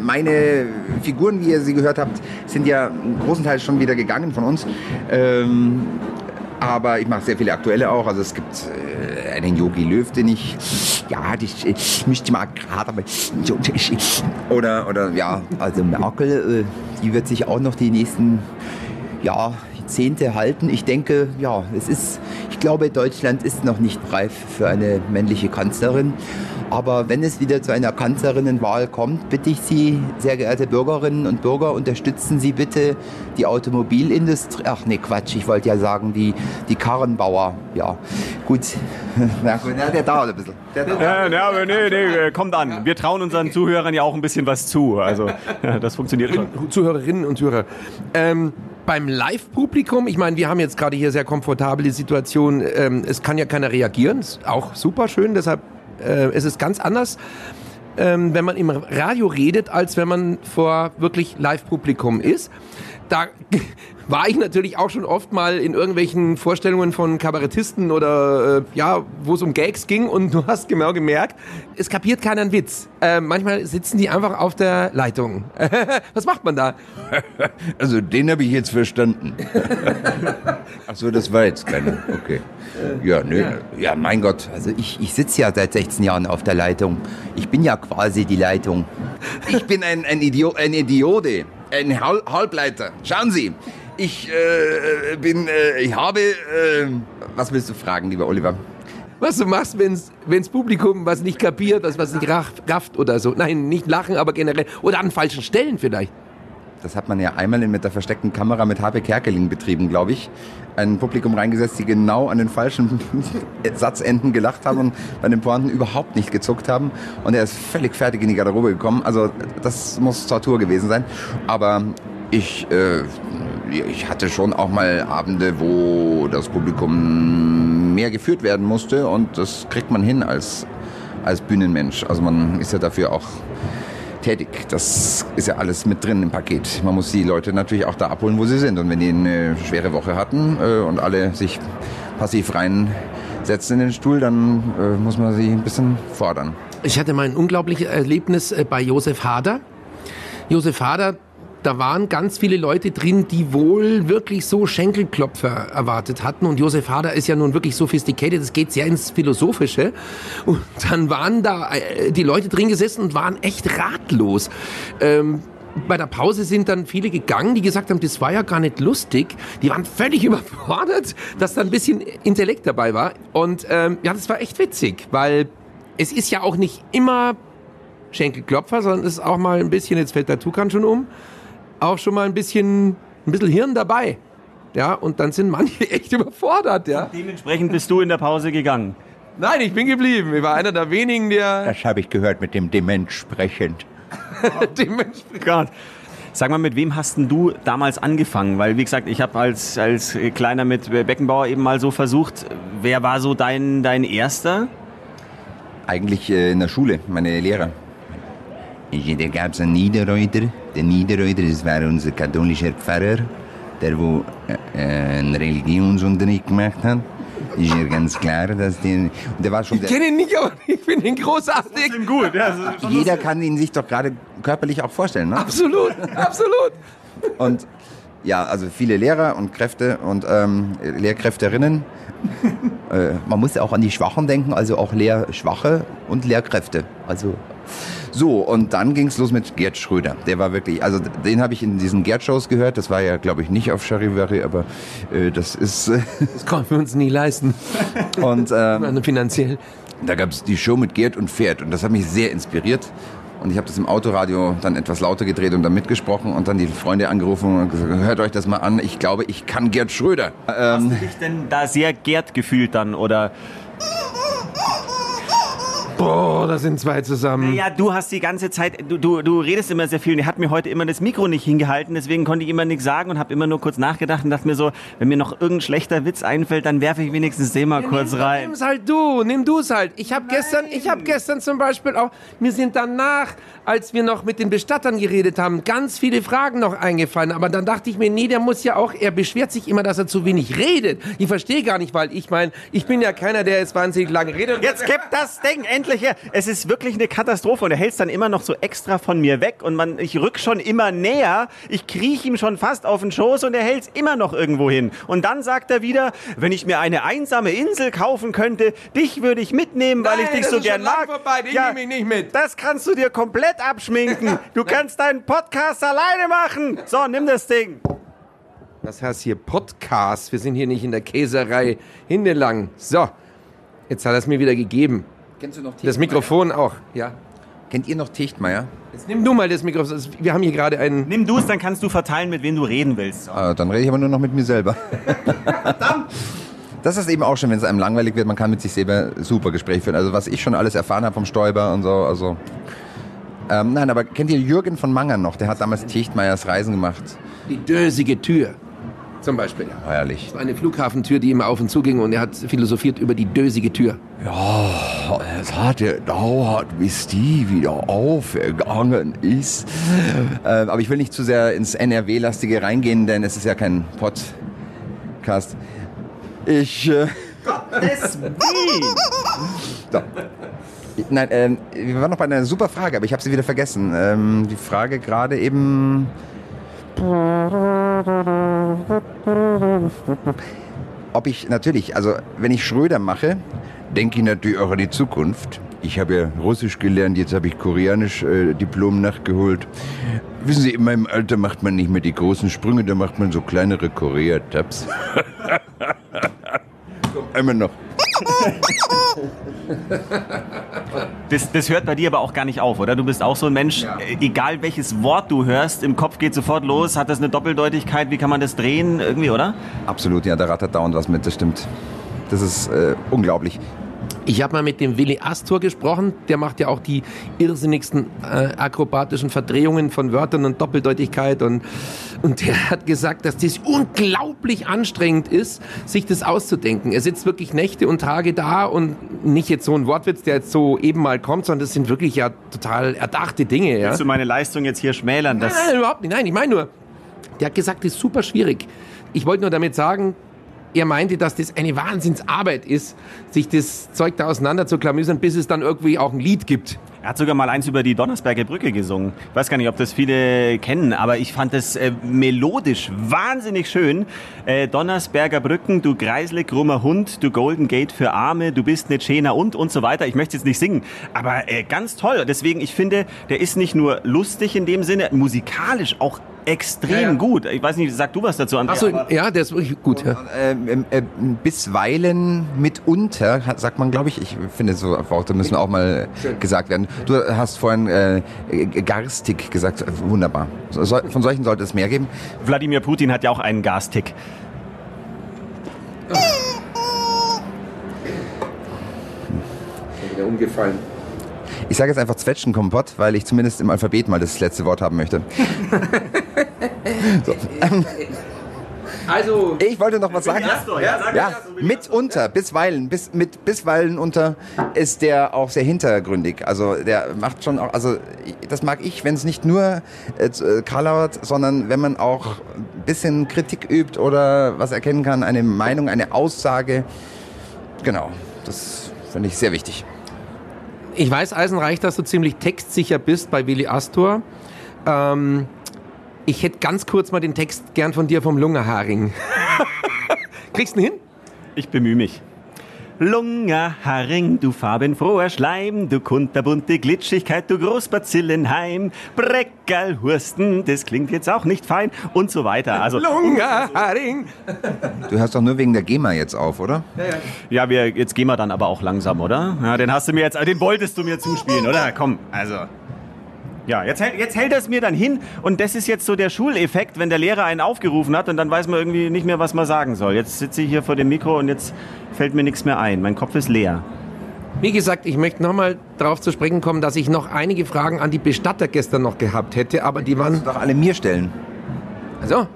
meine Figuren, wie ihr sie gehört habt, sind ja einen großen Teil schon wieder gegangen von uns. Ähm, aber ich mache sehr viele aktuelle auch. Also es gibt äh, einen Yogi Löw, den ich, ja, das äh, müsste mal gerade, aber oder, oder ja, Also Merkel, äh, die wird sich auch noch die nächsten ja, Jahrzehnte halten. Ich denke, ja, es ist, ich glaube, Deutschland ist noch nicht reif für eine männliche Kanzlerin. Aber wenn es wieder zu einer Kanzlerinnenwahl kommt, bitte ich Sie, sehr geehrte Bürgerinnen und Bürger, unterstützen Sie bitte die Automobilindustrie. Ach nee, Quatsch, ich wollte ja sagen, die, die Karrenbauer. Ja, gut. na gut, der dauert ein bisschen. Der dauert. Ja, ja, aber nee, nee, äh, kommt an. Wir trauen unseren Zuhörern ja auch ein bisschen was zu. Also, ja, das funktioniert schon. Zuhörerinnen und Zuhörer. Ähm, beim Live-Publikum, ich meine, wir haben jetzt gerade hier sehr komfortable Situation. Ähm, es kann ja keiner reagieren, ist auch super schön. Deshalb äh, es ist ganz anders, ähm, wenn man im Radio redet, als wenn man vor wirklich Live-Publikum ist. Da war ich natürlich auch schon oft mal in irgendwelchen Vorstellungen von Kabarettisten oder äh, ja, wo es um Gags ging und du hast genau gemerkt, es kapiert keiner einen Witz. Äh, manchmal sitzen die einfach auf der Leitung. Was macht man da? Also den habe ich jetzt verstanden. Ach so, das war jetzt keiner. Okay. Ja, nö. Ja, mein Gott. Also ich, ich sitze ja seit 16 Jahren auf der Leitung. Ich bin ja quasi die Leitung. Ich bin ein, ein, Idiot, ein Idiote, ein Hal Halbleiter. Schauen Sie, ich äh, bin, äh, ich habe, äh, was willst du fragen, lieber Oliver? Was du machst, wenn's, wenn's Publikum was nicht kapiert, was, was nicht rafft oder so. Nein, nicht lachen, aber generell. Oder an falschen Stellen vielleicht. Das hat man ja einmal mit der versteckten Kamera mit Habe Kerkeling betrieben, glaube ich. Ein Publikum reingesetzt, die genau an den falschen Satzenden gelacht haben und bei den Pointen überhaupt nicht gezuckt haben. Und er ist völlig fertig in die Garderobe gekommen. Also das muss Tortur gewesen sein. Aber ich, äh, ich hatte schon auch mal Abende, wo das Publikum mehr geführt werden musste. Und das kriegt man hin als, als Bühnenmensch. Also man ist ja dafür auch tätig. Das ist ja alles mit drin im Paket. Man muss die Leute natürlich auch da abholen, wo sie sind. Und wenn die eine schwere Woche hatten äh, und alle sich passiv reinsetzen in den Stuhl, dann äh, muss man sie ein bisschen fordern. Ich hatte mal ein unglaubliches Erlebnis äh, bei Josef Hader. Josef Hader, da waren ganz viele Leute drin, die wohl wirklich so Schenkelklopfer erwartet hatten. Und Josef Hader ist ja nun wirklich sophisticated, es geht sehr ins Philosophische. Und dann waren da äh, die Leute drin gesessen und waren echt ratlos. Ähm, bei der Pause sind dann viele gegangen, die gesagt haben, das war ja gar nicht lustig. Die waren völlig überfordert, dass da ein bisschen Intellekt dabei war. Und ähm, ja, das war echt witzig, weil es ist ja auch nicht immer Schenkelklopfer, sondern es ist auch mal ein bisschen, jetzt fällt der Tukan schon um, auch schon mal ein bisschen, ein bisschen Hirn dabei. Ja, und dann sind manche echt überfordert, ja. Dementsprechend bist du in der Pause gegangen. Nein, ich bin geblieben. Ich war einer der wenigen, der Das habe ich gehört mit dem dementsprechend. Gott. Sag mal, mit wem hast denn du damals angefangen? Weil, wie gesagt, ich habe als, als Kleiner mit Beckenbauer eben mal so versucht. Wer war so dein, dein Erster? Eigentlich äh, in der Schule, meine Lehrer. Da gab es einen Niederreuter. Der Niederreuter, das war unser katholischer Pfarrer, der wo äh, einen Religionsunterricht gemacht hat. Ist ja ganz klar, dass der... Der war schon... Ich kenne ihn nicht, aber ich finde ihn großartig. Gut, ja. Jeder kann ihn sich doch gerade körperlich auch vorstellen, ne? Absolut, absolut. Und ja, also viele Lehrer und Kräfte und ähm, Lehrkräfterinnen. Äh, man muss ja auch an die Schwachen denken, also auch Lehrschwache und Lehrkräfte. Also So, und dann ging's los mit Gerd Schröder. Der war wirklich, also den habe ich in diesen Gerd-Shows gehört. Das war ja, glaube ich, nicht auf Charivari, aber äh, das ist... Äh, Das konnten wir uns nie leisten. und ähm, finanziell. da gab's die Show mit Gerd und Pferd und das hat mich sehr inspiriert. Und ich habe das im Autoradio dann etwas lauter gedreht und dann mitgesprochen und dann die Freunde angerufen und gesagt, hört euch das mal an, ich glaube, ich kann Gerd Schröder. Ähm, Hast du dich denn da sehr Gerd gefühlt dann oder? Boah, da sind zwei zusammen. Ja, du hast die ganze Zeit, du, du, du redest immer sehr viel und er hat mir heute immer das Mikro nicht hingehalten, deswegen konnte ich immer nichts sagen und habe immer nur kurz nachgedacht und dachte mir so, wenn mir noch irgendein schlechter Witz einfällt, dann werfe ich wenigstens den mal kurz rein. Nimm's halt du, nimm du's halt. Ich habe gestern, ich habe gestern zum Beispiel auch, mir sind danach, als wir noch mit den Bestattern geredet haben, ganz viele Fragen noch eingefallen. Aber dann dachte ich mir, nee, der muss ja auch, er beschwert sich immer, dass er zu wenig redet. Ich verstehe gar nicht, weil ich meine, ich bin ja keiner, der jetzt wahnsinnig lange redet. Jetzt gib das Ding endlich her. Es ist wirklich eine Katastrophe und er hält es dann immer noch so extra von mir weg und man, ich rück schon immer näher. Ich kriech ihm schon fast auf den Schoß und er hält es immer noch irgendwo hin. Und dann sagt er wieder, wenn ich mir eine einsame Insel kaufen könnte, dich würde ich mitnehmen, weil Nein, ich dich so gern mag. vorbei, den nehme ich nicht mit. Das kannst du dir komplett abschminken. Du kannst deinen Podcast alleine machen. So, nimm das Ding. Das heißt hier Podcast. Wir sind hier nicht in der Käserei Hindelang. So, jetzt hat er es mir wieder gegeben. Kennst du noch Das Mikrofon auch, ja. Kennt ihr noch Techtmeier? Jetzt nimm du mal das Mikrofon. Wir haben hier gerade einen. Nimm du es, dann kannst du verteilen, mit wem du reden willst. Ah, dann rede ich aber nur noch mit mir selber. Das ist eben auch schon, wenn es einem langweilig wird, man kann mit sich selber super Gespräch führen. Also was ich schon alles erfahren habe vom Stoiber und so, also... Ähm, nein, aber kennt ihr Jürgen von Mangern noch? Der hat damals Techtmeiers Reisen gemacht. Die dösige Tür. Zum Beispiel. Herrlich. Das war eine Flughafentür, die immer auf und zu ging und er hat philosophiert über die dösige Tür. Ja, es hat gedauert, bis die wieder aufgegangen ist. Äh, aber ich will nicht zu sehr ins NRW-lastige reingehen, denn es ist ja kein Podcast. Ich... Äh, Das So. Nein, ähm, wir waren noch bei einer super Frage, aber ich habe sie wieder vergessen. Ähm, die Frage gerade eben. Ob ich natürlich, also wenn ich Schröder mache, Denke ich natürlich auch an die Zukunft. Ich habe ja Russisch gelernt, jetzt habe ich Koreanisch äh, Diplom nachgeholt. Wissen Sie, in meinem Alter macht man nicht mehr die großen Sprünge, da macht man so kleinere Korea-Tabs. Einmal noch. Das, das hört bei dir aber auch gar nicht auf, oder? Du bist auch so ein Mensch, äh, egal welches Wort du hörst, im Kopf geht sofort los. Hat das eine Doppeldeutigkeit? Wie kann man das drehen? Irgendwie, oder? absolut, ja, da rattert dauernd was mit, das stimmt. Das ist äh, unglaublich. Ich habe mal mit dem Willi Astor gesprochen, der macht ja auch die irrsinnigsten äh, akrobatischen Verdrehungen von Wörtern und Doppeldeutigkeit und, und der hat gesagt, dass das unglaublich anstrengend ist, sich das auszudenken. Er sitzt wirklich Nächte und Tage da und nicht jetzt so ein Wortwitz, der jetzt so eben mal kommt, sondern das sind wirklich ja total erdachte Dinge. Ja? Willst du meine Leistung jetzt hier schmälern? Das, Nein, nein, überhaupt nicht. Nein, ich meine nur, der hat gesagt, das ist super schwierig. Ich wollte nur damit sagen, er meinte, dass das eine Wahnsinnsarbeit ist, sich das Zeug da auseinander zu klamüsern, bis es dann irgendwie auch ein Lied gibt. Er hat sogar mal eins über die Donnersberger Brücke gesungen. Ich weiß gar nicht, ob das viele kennen, aber ich fand das äh, melodisch wahnsinnig schön. Äh, Donnersberger Brücken, du greiselig krummer Hund, du Golden Gate für Arme, du bist nicht schöner und und so weiter. Ich möchte jetzt nicht singen, aber äh, ganz toll. Deswegen, ich finde, der ist nicht nur lustig in dem Sinne, musikalisch auch extrem gut. Ich weiß nicht, sag du was dazu, Andrea? Achso, ja, der ist wirklich gut. Ja. Ähm, äh, bisweilen mitunter, hat- sagt man, glaube ich. Ich finde, so Worte müssen auch mal gesagt werden. Du hast vorhin äh, garstig gesagt. Wunderbar. So, so- von solchen sollte es mehr geben. Wladimir Putin hat ja auch einen Gastick. Wieder umgefallen. Ich sage jetzt einfach Zwetschgenkompott, weil ich zumindest im Alphabet mal das letzte Wort haben möchte. Also, Ich wollte noch was sagen. ja, sag Ja, mitunter, bisweilen, bis, mit bisweilen unter ist der auch sehr hintergründig. Also der macht schon auch, also das mag ich, wenn es nicht nur äh, äh, Karlauert, sondern wenn man auch ein bisschen Kritik übt oder was erkennen kann, eine Meinung, eine Aussage. Genau, das finde ich sehr wichtig. ich weiß, Eisenreich, dass du ziemlich textsicher bist bei Willi Astor. Ähm, ich hätte ganz kurz mal den Text gern von dir vom Lungerharing. Kriegst du ihn hin? Ich bemühe mich. Lungerharing, du farbenfroher Schleim, du kunterbunte Glitschigkeit, du Großbazillenheim, Breckerlhursten, das klingt jetzt auch nicht fein und so weiter. Also, Lungerharing. Du hörst doch nur wegen der GEMA jetzt auf, oder? ja, wir, jetzt gehen wir dann aber auch langsam, oder? Ja, den hast du mir jetzt, den wolltest du mir zuspielen, oder? Komm, also. Ja, jetzt, hält- jetzt hält er es mir dann hin und das ist jetzt so der Schuleffekt, wenn der Lehrer einen aufgerufen hat und dann weiß man irgendwie nicht mehr, was man sagen soll. Jetzt sitze ich hier vor dem Mikro und jetzt fällt mir nichts mehr ein. Mein Kopf ist leer. Wie gesagt, ich möchte nochmal darauf zu sprechen kommen, dass ich noch einige Fragen an die Bestatter gestern noch gehabt hätte, aber die waren... Doch alle mir stellen. Also?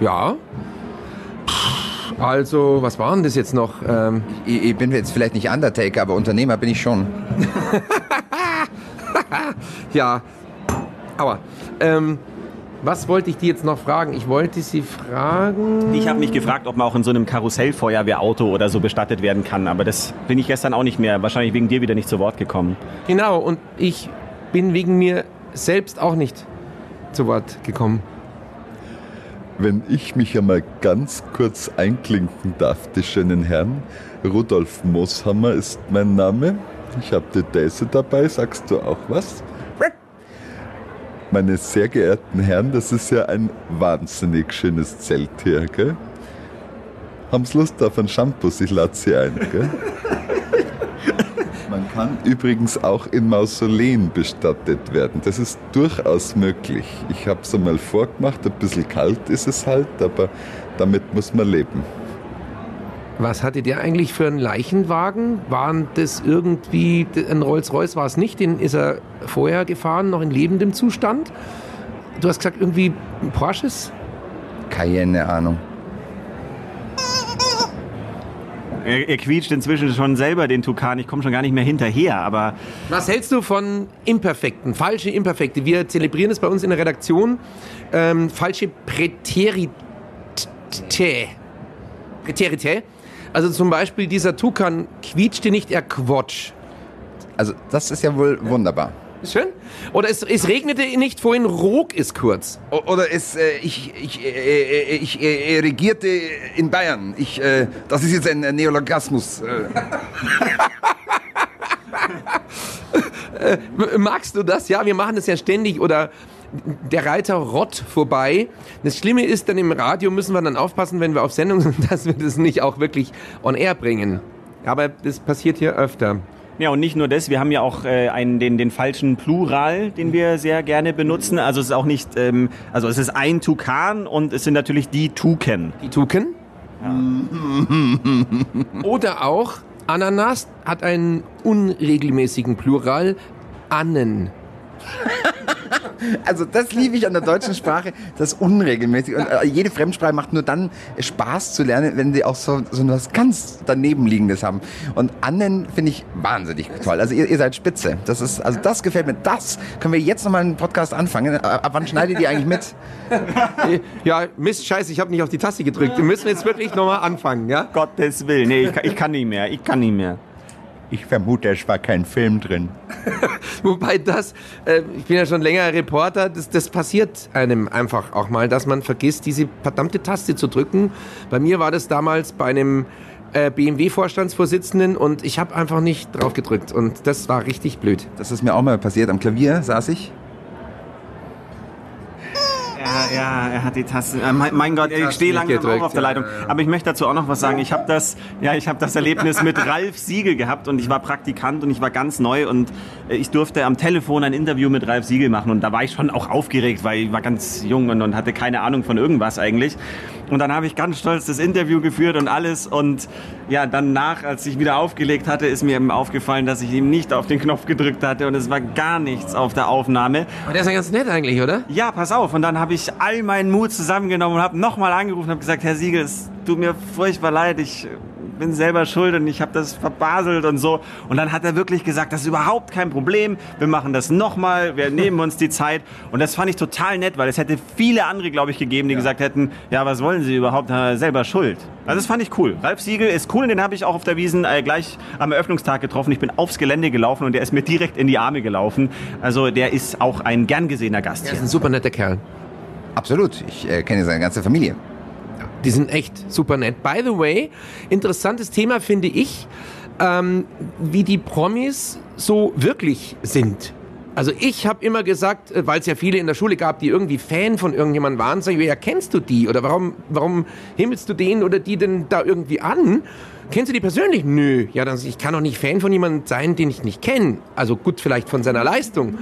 Ja. Also, was waren das jetzt noch? Ähm, Ich, ich bin jetzt vielleicht nicht Undertaker, aber Unternehmer bin ich schon. ja. Aua. Ähm, was wollte ich die jetzt noch fragen? Ich wollte sie fragen... Ich habe mich gefragt, ob man auch in so einem Karussellfeuerwehrauto oder so bestattet werden kann, aber das bin ich gestern auch nicht mehr. Wahrscheinlich wegen dir wieder nicht zu Wort gekommen. Genau, und ich bin wegen mir selbst auch nicht zu Wort gekommen. Wenn ich mich einmal ganz kurz einklinken darf, die schönen Herren. Rudolf Mooshammer ist mein Name. Ich habe die Daisy dabei. Sagst du auch was? Meine sehr geehrten Herren, das ist ja ein wahnsinnig schönes Zelt hier, gell? Haben Sie Lust auf ein Shampoo? Ich lade Sie ein, gell? Man kann übrigens auch in Mausoleen bestattet werden. Das ist durchaus möglich. Ich habe es einmal vorgemacht, ein bisschen kalt ist es halt, aber damit muss man leben. Was hattet ihr eigentlich für einen Leichenwagen? Waren das irgendwie ein Rolls-Royce? War es nicht? Den ist er vorher gefahren, noch in lebendem Zustand? Du hast gesagt, irgendwie Porsches? Keine Ahnung. Er, er quietscht inzwischen schon selber den Tukan. Ich komme schon gar nicht mehr hinterher, aber Was hältst du von Imperfekten, falsche Imperfekte? Wir zelebrieren es bei uns in der Redaktion. Ähm, falsche Präterität. Präterität. Also zum Beispiel dieser Tukan quietschte nicht, er quatsch. Also das ist ja wohl wunderbar. Ist schön? Oder es, es regnete nicht, vorhin rog es kurz. O- Oder es, äh, ich, ich, äh, äh, ich äh, regierte in Bayern. Ich, äh, das ist jetzt ein Neologismus. Äh, Magst du das? Ja, wir machen das ja ständig. Oder der Reiter Rott vorbei. Das Schlimme ist, dann im Radio müssen wir dann aufpassen, wenn wir auf Sendung sind, dass wir das nicht auch wirklich on air bringen. Aber das passiert hier öfter. Ja, und nicht nur das, wir haben ja auch äh, einen, den, den falschen Plural, den wir sehr gerne benutzen. Also es ist auch nicht, ähm, also es ist ein Tukan und es sind natürlich die Tuken. Die Tuken. Oder auch Ananas hat einen unregelmäßigen Plural. Annen. Also das liebe ich an der deutschen Sprache, das unregelmäßig. Und äh, jede Fremdsprache macht nur dann Spaß zu lernen, wenn sie auch so, so was ganz daneben liegendes haben. Und Annen finde ich wahnsinnig toll. Also ihr, ihr seid spitze. Das ist, also das gefällt mir. Das können wir jetzt nochmal einen Podcast anfangen. Äh, Ab wann schneidet ihr eigentlich mit? Ja, Mist, scheiße, ich habe nicht auf die Taste gedrückt. Wir müssen jetzt wirklich nochmal anfangen, ja? Gottes Willen, nee, ich, kann- ich kann nicht mehr, ich kann nicht mehr. Ich vermute, es war kein Film drin. Wobei das, äh, ich bin ja schon länger Reporter, das, das passiert einem einfach auch mal, dass man vergisst, diese verdammte Taste zu drücken. Bei mir war das damals bei einem äh, BMW-Vorstandsvorsitzenden und ich habe einfach nicht drauf gedrückt und das war richtig blöd. Das ist mir auch mal passiert. Am Klavier saß ich. Ja, ja, er hat die Taste. Äh, mein, mein Gott, ich stehe langsam gedrückt, auf der Leitung. ja, ja. Aber ich möchte dazu auch noch was sagen. Ich habe das, ja, ich habe das Erlebnis mit Ralf Siegel gehabt und ich war Praktikant und ich war ganz neu und äh, ich durfte am Telefon ein Interview mit Ralf Siegel machen und da war ich schon auch aufgeregt, weil ich war ganz jung und, und hatte keine Ahnung von irgendwas eigentlich. Und dann habe ich ganz stolz das Interview geführt und alles und ja, danach, als ich wieder aufgelegt hatte, ist mir eben aufgefallen, dass ich ihm nicht auf den Knopf gedrückt hatte und es war gar nichts auf der Aufnahme. Aber der ist ja ganz nett eigentlich, oder? Ja, pass auf. Und dann habe ich all meinen Mut zusammengenommen und habe nochmal angerufen und habe gesagt, Herr Siegel, es tut mir furchtbar leid, ich bin selber schuld und ich habe das verbaselt und so. Und dann hat er wirklich gesagt, das ist überhaupt kein Problem, wir machen das nochmal, wir nehmen uns die Zeit. Und das fand ich total nett, weil es hätte viele andere, glaube ich, gegeben, die gesagt hätten, ja, was wollen Sie überhaupt, äh, selber schuld. Also das fand ich cool. Ralf Siegel ist cool und den habe ich auch auf der Wiesen äh, gleich am Eröffnungstag getroffen. Ich bin aufs Gelände gelaufen und der ist mir direkt in die Arme gelaufen. Also der ist auch ein gern gesehener Gast Der hier. ist ein super netter Kerl. Absolut. Ich äh, kenne seine ganze Familie. Die sind echt super nett. By the way, interessantes Thema finde ich, ähm, wie die Promis so wirklich sind. Also ich habe immer gesagt, äh, weil es ja viele in der Schule gab, die irgendwie Fan von irgendjemandem waren, sag ich, ja, kennst du die? Oder warum, warum himmelst du den oder die denn da irgendwie an? Kennst du die persönlich? Nö. Ja, dann, ich kann doch nicht Fan von jemandem sein, den ich nicht kenne. Also gut, vielleicht von seiner Leistung.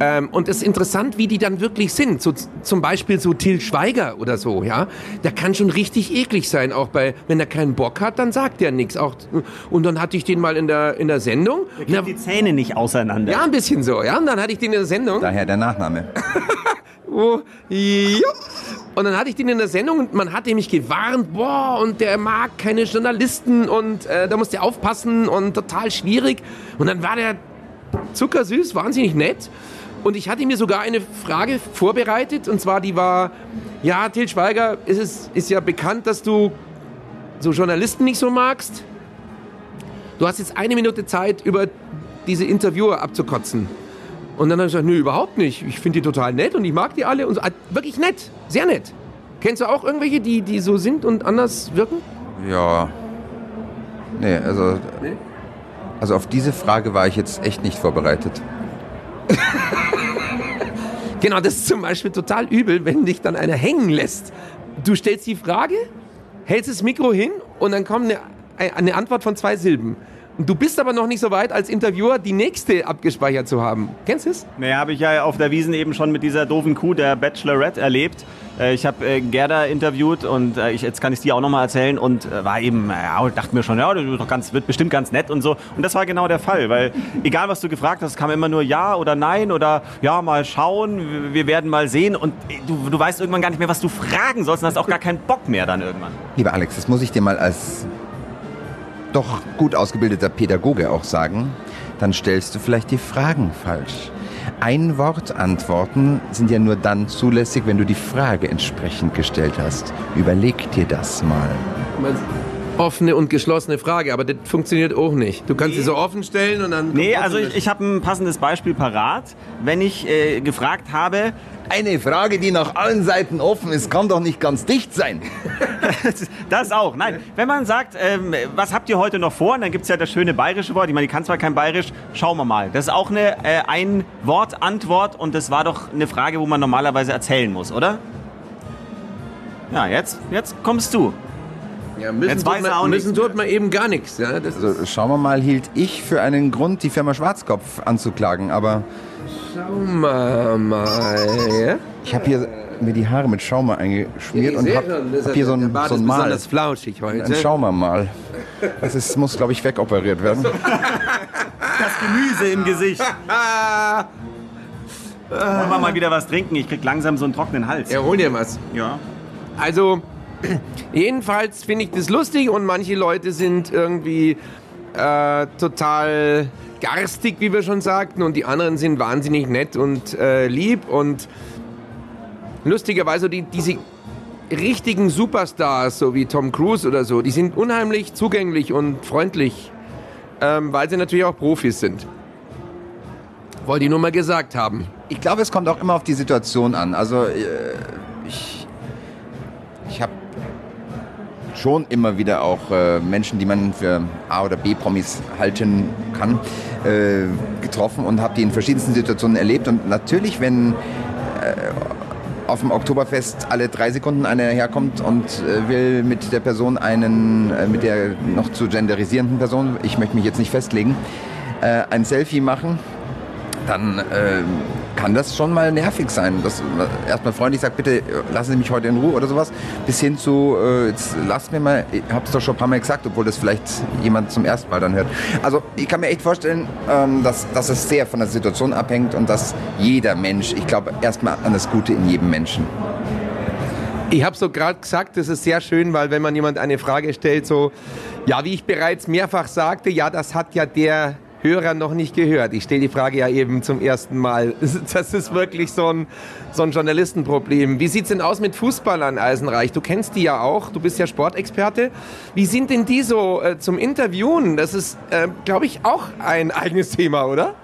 Ähm, und es ist interessant, wie die dann wirklich sind. So, zum Beispiel so Till Schweiger oder so, ja. Der kann schon richtig eklig sein, auch bei, wenn er keinen Bock hat, dann sagt er nichts. Auch, und dann hatte ich den mal in der, in der Sendung. Der kriegt die Zähne nicht auseinander. Ja, ein bisschen so, ja. Und dann hatte ich den in der Sendung. Daher der Nachname. Oh, ja. Und dann hatte ich den in der Sendung und man hatte mich gewarnt, boah, und der mag keine Journalisten und äh, da musst du aufpassen und total schwierig. Und dann war der zuckersüß, wahnsinnig nett. Und ich hatte mir sogar eine Frage vorbereitet und zwar die war, ja, Til Schweiger, ist es ist ja bekannt, dass du so Journalisten nicht so magst. Du hast jetzt eine Minute Zeit, über diese Interviewer abzukotzen. Und dann habe ich gesagt, nö, überhaupt nicht. Ich finde die total nett und ich mag die alle. Und so, ah, wirklich nett, sehr nett. Kennst du auch irgendwelche, die, die so sind und anders wirken? Ja. Nee, also. Also auf diese Frage war ich jetzt echt nicht vorbereitet. Genau, das ist zum Beispiel total übel, wenn dich dann einer hängen lässt. Du stellst die Frage, hältst das Mikro hin und dann kommt eine, eine Antwort von zwei Silben. Und du bist aber noch nicht so weit, als Interviewer die nächste abgespeichert zu haben. Kennst du es? Naja, habe ich ja auf der Wiesen eben schon mit dieser doofen Kuh der Bachelorette erlebt. Äh, Ich habe äh, Gerda interviewt und äh, ich, jetzt kann ich dir auch nochmal erzählen und war eben, ja, dachte mir schon, ja, das wird, doch ganz, wird bestimmt ganz nett und so. Und das war genau der Fall, weil egal was du gefragt hast, kam immer nur ja oder nein oder ja, mal schauen, wir- werden mal sehen und du, du weißt irgendwann gar nicht mehr, was du fragen sollst und hast auch gar keinen Bock mehr dann irgendwann. Lieber Alex, das muss ich dir mal als doch gut ausgebildeter Pädagoge auch sagen. Dann stellst du vielleicht die Fragen falsch. Ein Wort Antworten sind ja nur dann zulässig, wenn du die Frage entsprechend gestellt hast. Überleg dir das mal. Offene und geschlossene Frage, aber das funktioniert auch nicht. Du kannst sie so offen stellen und dann. Nee, also ich, ich habe ein passendes Beispiel parat. Wenn ich äh, gefragt habe, Eine Frage, die nach allen Seiten offen ist, kann doch nicht ganz dicht sein. Das auch. Nein, wenn man sagt, ähm, was habt ihr heute noch vor? Und dann gibt es ja das schöne bayerische Wort. Ich meine, ich kann zwar kein Bayerisch, schauen wir mal. Das ist auch eine äh, Ein-Wort-Antwort und das war doch eine Frage, wo man normalerweise erzählen muss, oder? Ja, jetzt, jetzt kommst du. Ja, müssen Jetzt tut weiß man, er auch müssen tut man eben gar nichts. Ja, das Also schauen wir mal, hielt ich für einen Grund, die Firma Schwarzkopf anzuklagen. Aber Schauen wir mal. Ja? ich habe hier mir die Haare mit Schaumer eingeschmiert Ich und habe hab hier so ein, Bart so ist ein Mal. besonders flauschig heute. Dann schauen wir mal. Das ist, muss, glaube ich, wegoperiert werden. Das Gemüse im Gesicht. Wollen wir mal wieder was trinken? Ich krieg langsam so einen trockenen Hals. Ja, hol dir was. Ja. Also, jedenfalls finde ich das lustig und manche Leute sind irgendwie äh, total garstig, wie wir schon sagten, und die anderen sind wahnsinnig nett und äh, lieb und lustigerweise die, diese richtigen Superstars, so wie Tom Cruise oder so, die sind unheimlich zugänglich und freundlich, ähm, weil sie natürlich auch Profis sind. Wollte ich nur mal gesagt haben. Ich glaube, es kommt auch immer auf die Situation an. Also äh, ich, ich habe schon immer wieder auch äh, Menschen, die man für A- oder B-Promis halten kann, äh, getroffen und habe die in verschiedensten Situationen erlebt. Und natürlich, wenn äh, auf dem Oktoberfest alle drei Sekunden einer herkommt und äh, will mit der Person einen, äh, mit der noch zu genderisierenden Person, ich möchte mich jetzt nicht festlegen, äh, ein Selfie machen, dann äh, kann das schon mal nervig sein. Dass erstmal freundlich sagt, bitte äh, lassen Sie mich heute in Ruhe oder sowas, bis hin zu, äh, jetzt lasst mir mal, ich habe es doch schon ein paar Mal gesagt, obwohl das vielleicht jemand zum ersten Mal dann hört. Also ich kann mir echt vorstellen, ähm, dass, dass es sehr von der Situation abhängt und dass jeder Mensch, ich glaube erstmal an das Gute in jedem Menschen. Ich habe so gerade gesagt, das ist sehr schön, weil wenn man jemand eine Frage stellt, so, ja, wie ich bereits mehrfach sagte, ja, das hat ja der Hörer noch nicht gehört. Ich stelle die Frage ja eben zum ersten Mal. Das ist wirklich so ein, so ein Journalistenproblem. Wie sieht's denn aus mit Fußballern, Eisenreich? Du kennst die ja auch, du bist ja Sportexperte. Wie sind denn die so äh, zum Interviewen? Das ist, äh, glaube ich, auch ein eigenes Thema, oder?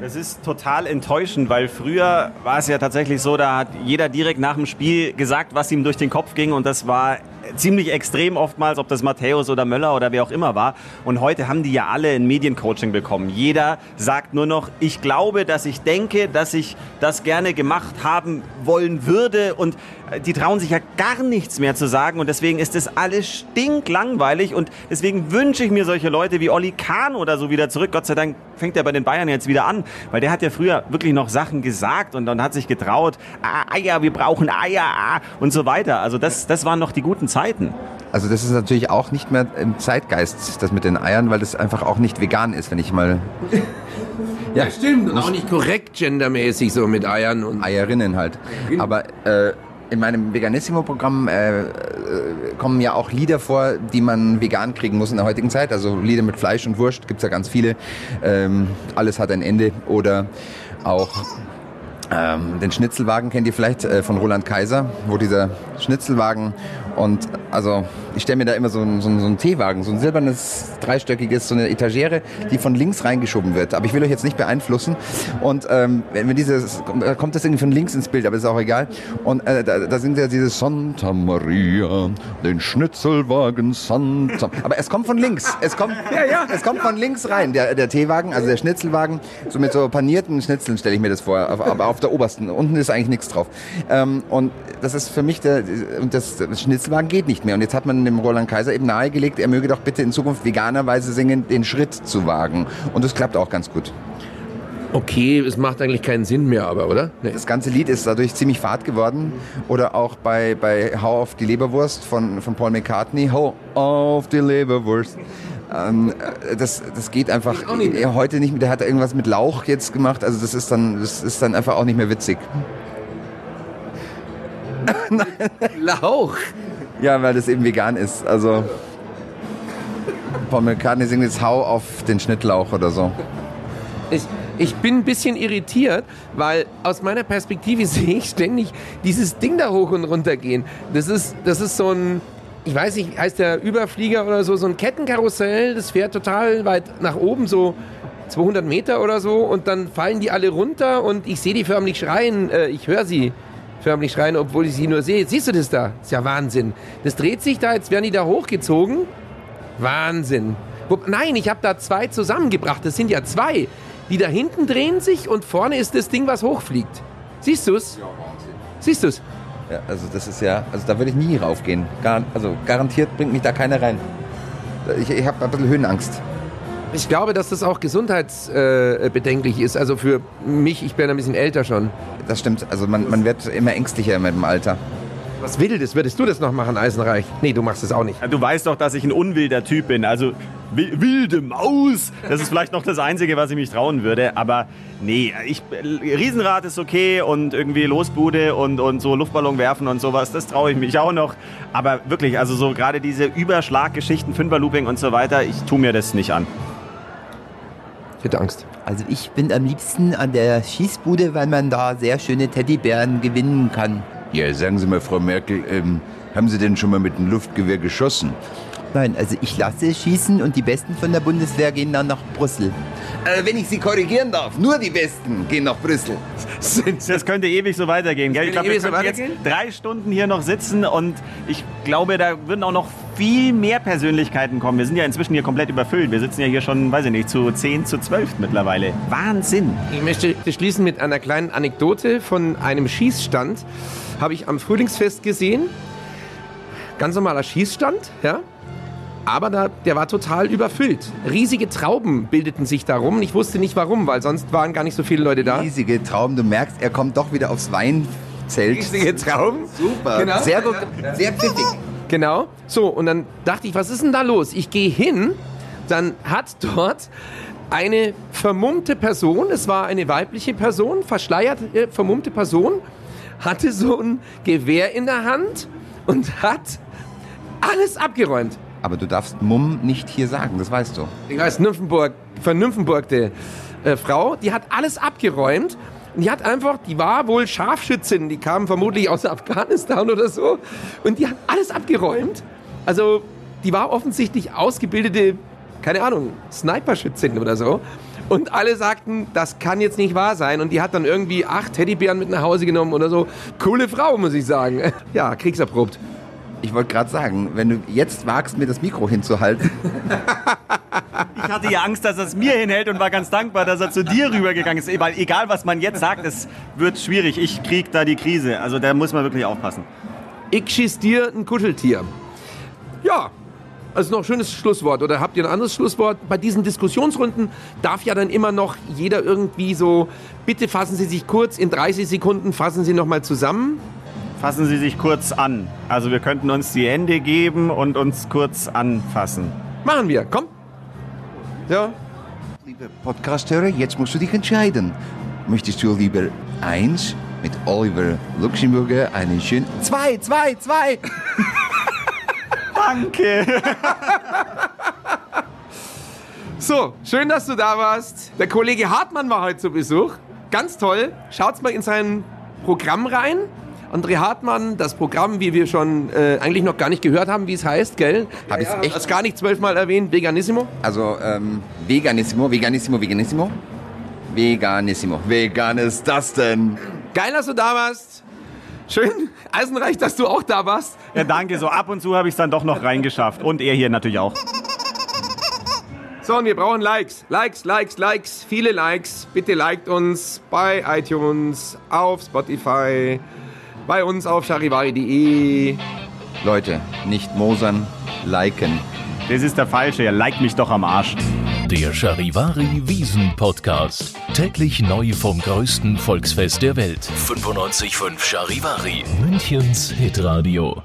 Das ist total enttäuschend, weil früher war es ja tatsächlich so, da hat jeder direkt nach dem Spiel gesagt, was ihm durch den Kopf ging und das war ziemlich extrem oftmals, ob das Matthäus oder Möller oder wer auch immer war. Und heute haben die ja alle ein Mediencoaching bekommen. Jeder sagt nur noch, ich glaube, dass ich denke, dass ich das gerne gemacht haben wollen würde. Und äh, die trauen sich ja gar nichts mehr zu sagen. Und deswegen ist das alles stinklangweilig. Und deswegen wünsche ich mir solche Leute wie Olli Kahn oder so wieder zurück. Gott sei Dank fängt er bei den Bayern jetzt wieder an. Weil der hat ja früher wirklich noch Sachen gesagt und dann hat sich getraut, ah, Eier, wir brauchen Eier ah, und so weiter. Also das, das waren noch die guten Zeiten. Also das ist natürlich auch nicht mehr im Zeitgeist, das mit den Eiern, weil das einfach auch nicht vegan ist, wenn ich mal... Ja, stimmt. Und auch nicht korrekt gendermäßig so mit Eiern und... Eierinnen halt. Aber äh, in meinem Veganissimo-Programm äh, äh, kommen ja auch Lieder vor, die man vegan kriegen muss in der heutigen Zeit. Also Lieder mit Fleisch und Wurst gibt's ja ganz viele. Ähm, alles hat ein Ende. Oder auch ähm, den Schnitzelwagen kennt ihr vielleicht äh, von Roland Kaiser, wo dieser Schnitzelwagen und also ich stelle mir da immer so einen, so, so Teewagen, so ein silbernes, dreistöckiges, so eine Etagere, die von links reingeschoben wird. Aber ich will euch jetzt nicht beeinflussen. Und ähm, wenn wir dieses, kommt das irgendwie von links ins Bild, aber ist auch egal. Und äh, da, da sind ja diese Santa Maria, den Schnitzelwagen Santa. Aber es kommt von links. Es kommt, ja, ja. es kommt von links rein. Der, der Teewagen, also der Schnitzelwagen, so mit so panierten Schnitzeln stelle ich mir das vor. Aber auf der obersten. Unten ist eigentlich nichts drauf. Ähm, und das ist für mich der, und das, das Schnitzelwagen geht nicht mehr. Und jetzt hat man dem Roland Kaiser eben nahegelegt, er möge doch bitte in Zukunft veganerweise singen, den Schritt zu wagen. Und das klappt auch ganz gut. Okay, es macht eigentlich keinen Sinn mehr, aber, oder? Nee. Das ganze Lied ist dadurch ziemlich fad geworden. Oder auch bei, bei Hau auf die Leberwurst von, von Paul McCartney. Hau auf die Leberwurst. Ähm, das, das geht einfach nicht heute nicht mehr. Der hat irgendwas mit Lauch jetzt gemacht. Also das ist dann, das ist dann einfach auch nicht mehr witzig. Lauch? Ja, weil das eben vegan ist. Also Paul McCartney singt jetzt Hau auf den Schnittlauch oder so. Ich, ich bin ein bisschen irritiert, weil aus meiner Perspektive sehe ich ständig dieses Ding da hoch und runter gehen. Das ist, das ist so ein, ich weiß nicht, heißt der Überflieger oder so, so ein Kettenkarussell, das fährt total weit nach oben, so 200 Meter oder so, und dann fallen die alle runter und ich sehe die förmlich schreien, äh, ich höre sie förmlich schreien, obwohl ich sie nur sehe. Siehst du das da? Ist ja Wahnsinn. Das dreht sich da, jetzt werden die da hochgezogen. Wahnsinn. Nein, ich habe da zwei zusammengebracht. Das sind ja zwei. Die da hinten drehen sich und vorne ist das Ding, was hochfliegt. Siehst du es? Ja, Wahnsinn. Siehst du es? Ja, also das ist ja, also da würde ich nie raufgehen. Gar, also garantiert bringt mich da keiner rein. Ich, ich habe ein bisschen Höhenangst. Ich glaube, dass das auch gesundheitsbedenklich äh, ist. Also für mich, ich bin ein bisschen älter schon. Das stimmt. Also man, man wird immer ängstlicher mit dem Alter. Was Wildes, würdest du das noch machen, Eisenreich? Nee, du machst es auch nicht. Du weißt doch, dass ich ein unwilder Typ bin. Also wilde Maus. Das ist vielleicht noch das Einzige, was ich mich trauen würde. Aber nee, ich, Riesenrad ist okay und irgendwie Losbude und, und so Luftballon werfen und sowas, das traue ich mich auch noch. Aber wirklich, also so gerade diese Überschlaggeschichten, Fünferlooping und so weiter, ich tue mir das nicht an. Ich hätte Angst. Also ich bin am liebsten an der Schießbude, weil man da sehr schöne Teddybären gewinnen kann. Ja, sagen Sie mal, Frau Merkel, ähm, haben Sie denn schon mal mit einem Luftgewehr geschossen? Nein, also ich lasse schießen und die Besten von der Bundeswehr gehen dann nach Brüssel. Äh, wenn ich Sie korrigieren darf, nur die Besten gehen nach Brüssel. Das könnte ewig so weitergehen. Gell? Ich glaube, wir können jetzt drei Stunden hier noch sitzen und ich glaube, da würden auch noch viel mehr Persönlichkeiten kommen. Wir sind ja inzwischen hier komplett überfüllt. Wir sitzen ja hier schon, weiß ich nicht, zu 10, zu 12 mittlerweile. Wahnsinn. Ich möchte schließen mit einer kleinen Anekdote von einem Schießstand. Habe ich am Frühlingsfest gesehen. Ganz normaler Schießstand, ja aber da, der war total überfüllt. Riesige Trauben bildeten sich darum. Ich wusste nicht warum, weil sonst waren gar nicht so viele Leute da. Riesige Trauben, du merkst, er kommt doch wieder aufs Weinzelt. Riesige Trauben. Super. Genau. Sehr gut, sehr pfiffig. Genau. So, und dann dachte ich, was ist denn da los? Ich gehe hin, dann hat dort eine vermummte Person, es war eine weibliche Person, verschleierte äh, vermummte Person, hatte so ein Gewehr in der Hand und hat alles abgeräumt. Aber du darfst Mumm nicht hier sagen, das weißt du. Ich weiß, Nymphenburg, die äh, Frau, die hat alles abgeräumt. Die hat einfach, die war wohl Scharfschützin, die kam vermutlich aus Afghanistan oder so. Und die hat alles abgeräumt. Also, die war offensichtlich ausgebildete, keine Ahnung, Sniperschützin oder so. Und alle sagten, das kann jetzt nicht wahr sein. Und die hat dann irgendwie acht Teddybären mit nach Hause genommen oder so. Coole Frau, muss ich sagen. Ja, kriegserprobt. Ich wollte gerade sagen, wenn du jetzt wagst, mir das Mikro hinzuhalten. Ich hatte ja Angst, dass er es mir hinhält und war ganz dankbar, dass er zu dir rübergegangen ist. Weil egal, was man jetzt sagt, es wird schwierig. Ich krieg da die Krise. Also da muss man wirklich aufpassen. Ich schieß dir ein Kuscheltier. Ja, also noch ein schönes Schlusswort. Oder habt ihr ein anderes Schlusswort? Bei diesen Diskussionsrunden darf ja dann immer noch jeder irgendwie so, bitte fassen Sie sich kurz, in 30 Sekunden fassen Sie nochmal zusammen. Fassen Sie sich kurz an. Also wir könnten uns die Hände geben und uns kurz anfassen. Machen wir, komm. Ja, Liebe Podcasthörer, jetzt musst du dich entscheiden. Möchtest du lieber eins mit Oliver Luxemburger einen schönen... Zwei, zwei, zwei! Danke. So, schön, dass du da warst. Der Kollege Hartmann war heute zu Besuch. Ganz toll. Schaut's mal in sein Programm rein. André Hartmann, das Programm, wie wir schon äh, eigentlich noch gar nicht gehört haben, wie es heißt, gell? Hab ich's echt- Hast gar nicht zwölfmal erwähnt, Veganissimo. Also, ähm, Veganissimo, Veganissimo, Veganissimo. Veganissimo. Vegan ist das denn? Geil, dass du da warst. Schön, Eisenreich, dass du auch da warst. Ja, danke. So ab und zu habe ich es dann doch noch reingeschafft. Und er hier natürlich auch. So, und wir brauchen Likes. Likes, Likes, Likes. Viele Likes. Bitte liked uns bei iTunes, auf Spotify, bei uns auf charivari.de. Leute, nicht mosern, liken. Das ist der Falsche. Er liked mich doch am Arsch. Der Charivari Wiesen Podcast. Täglich neu vom größten Volksfest der Welt. 95.5 Charivari. Münchens Hitradio.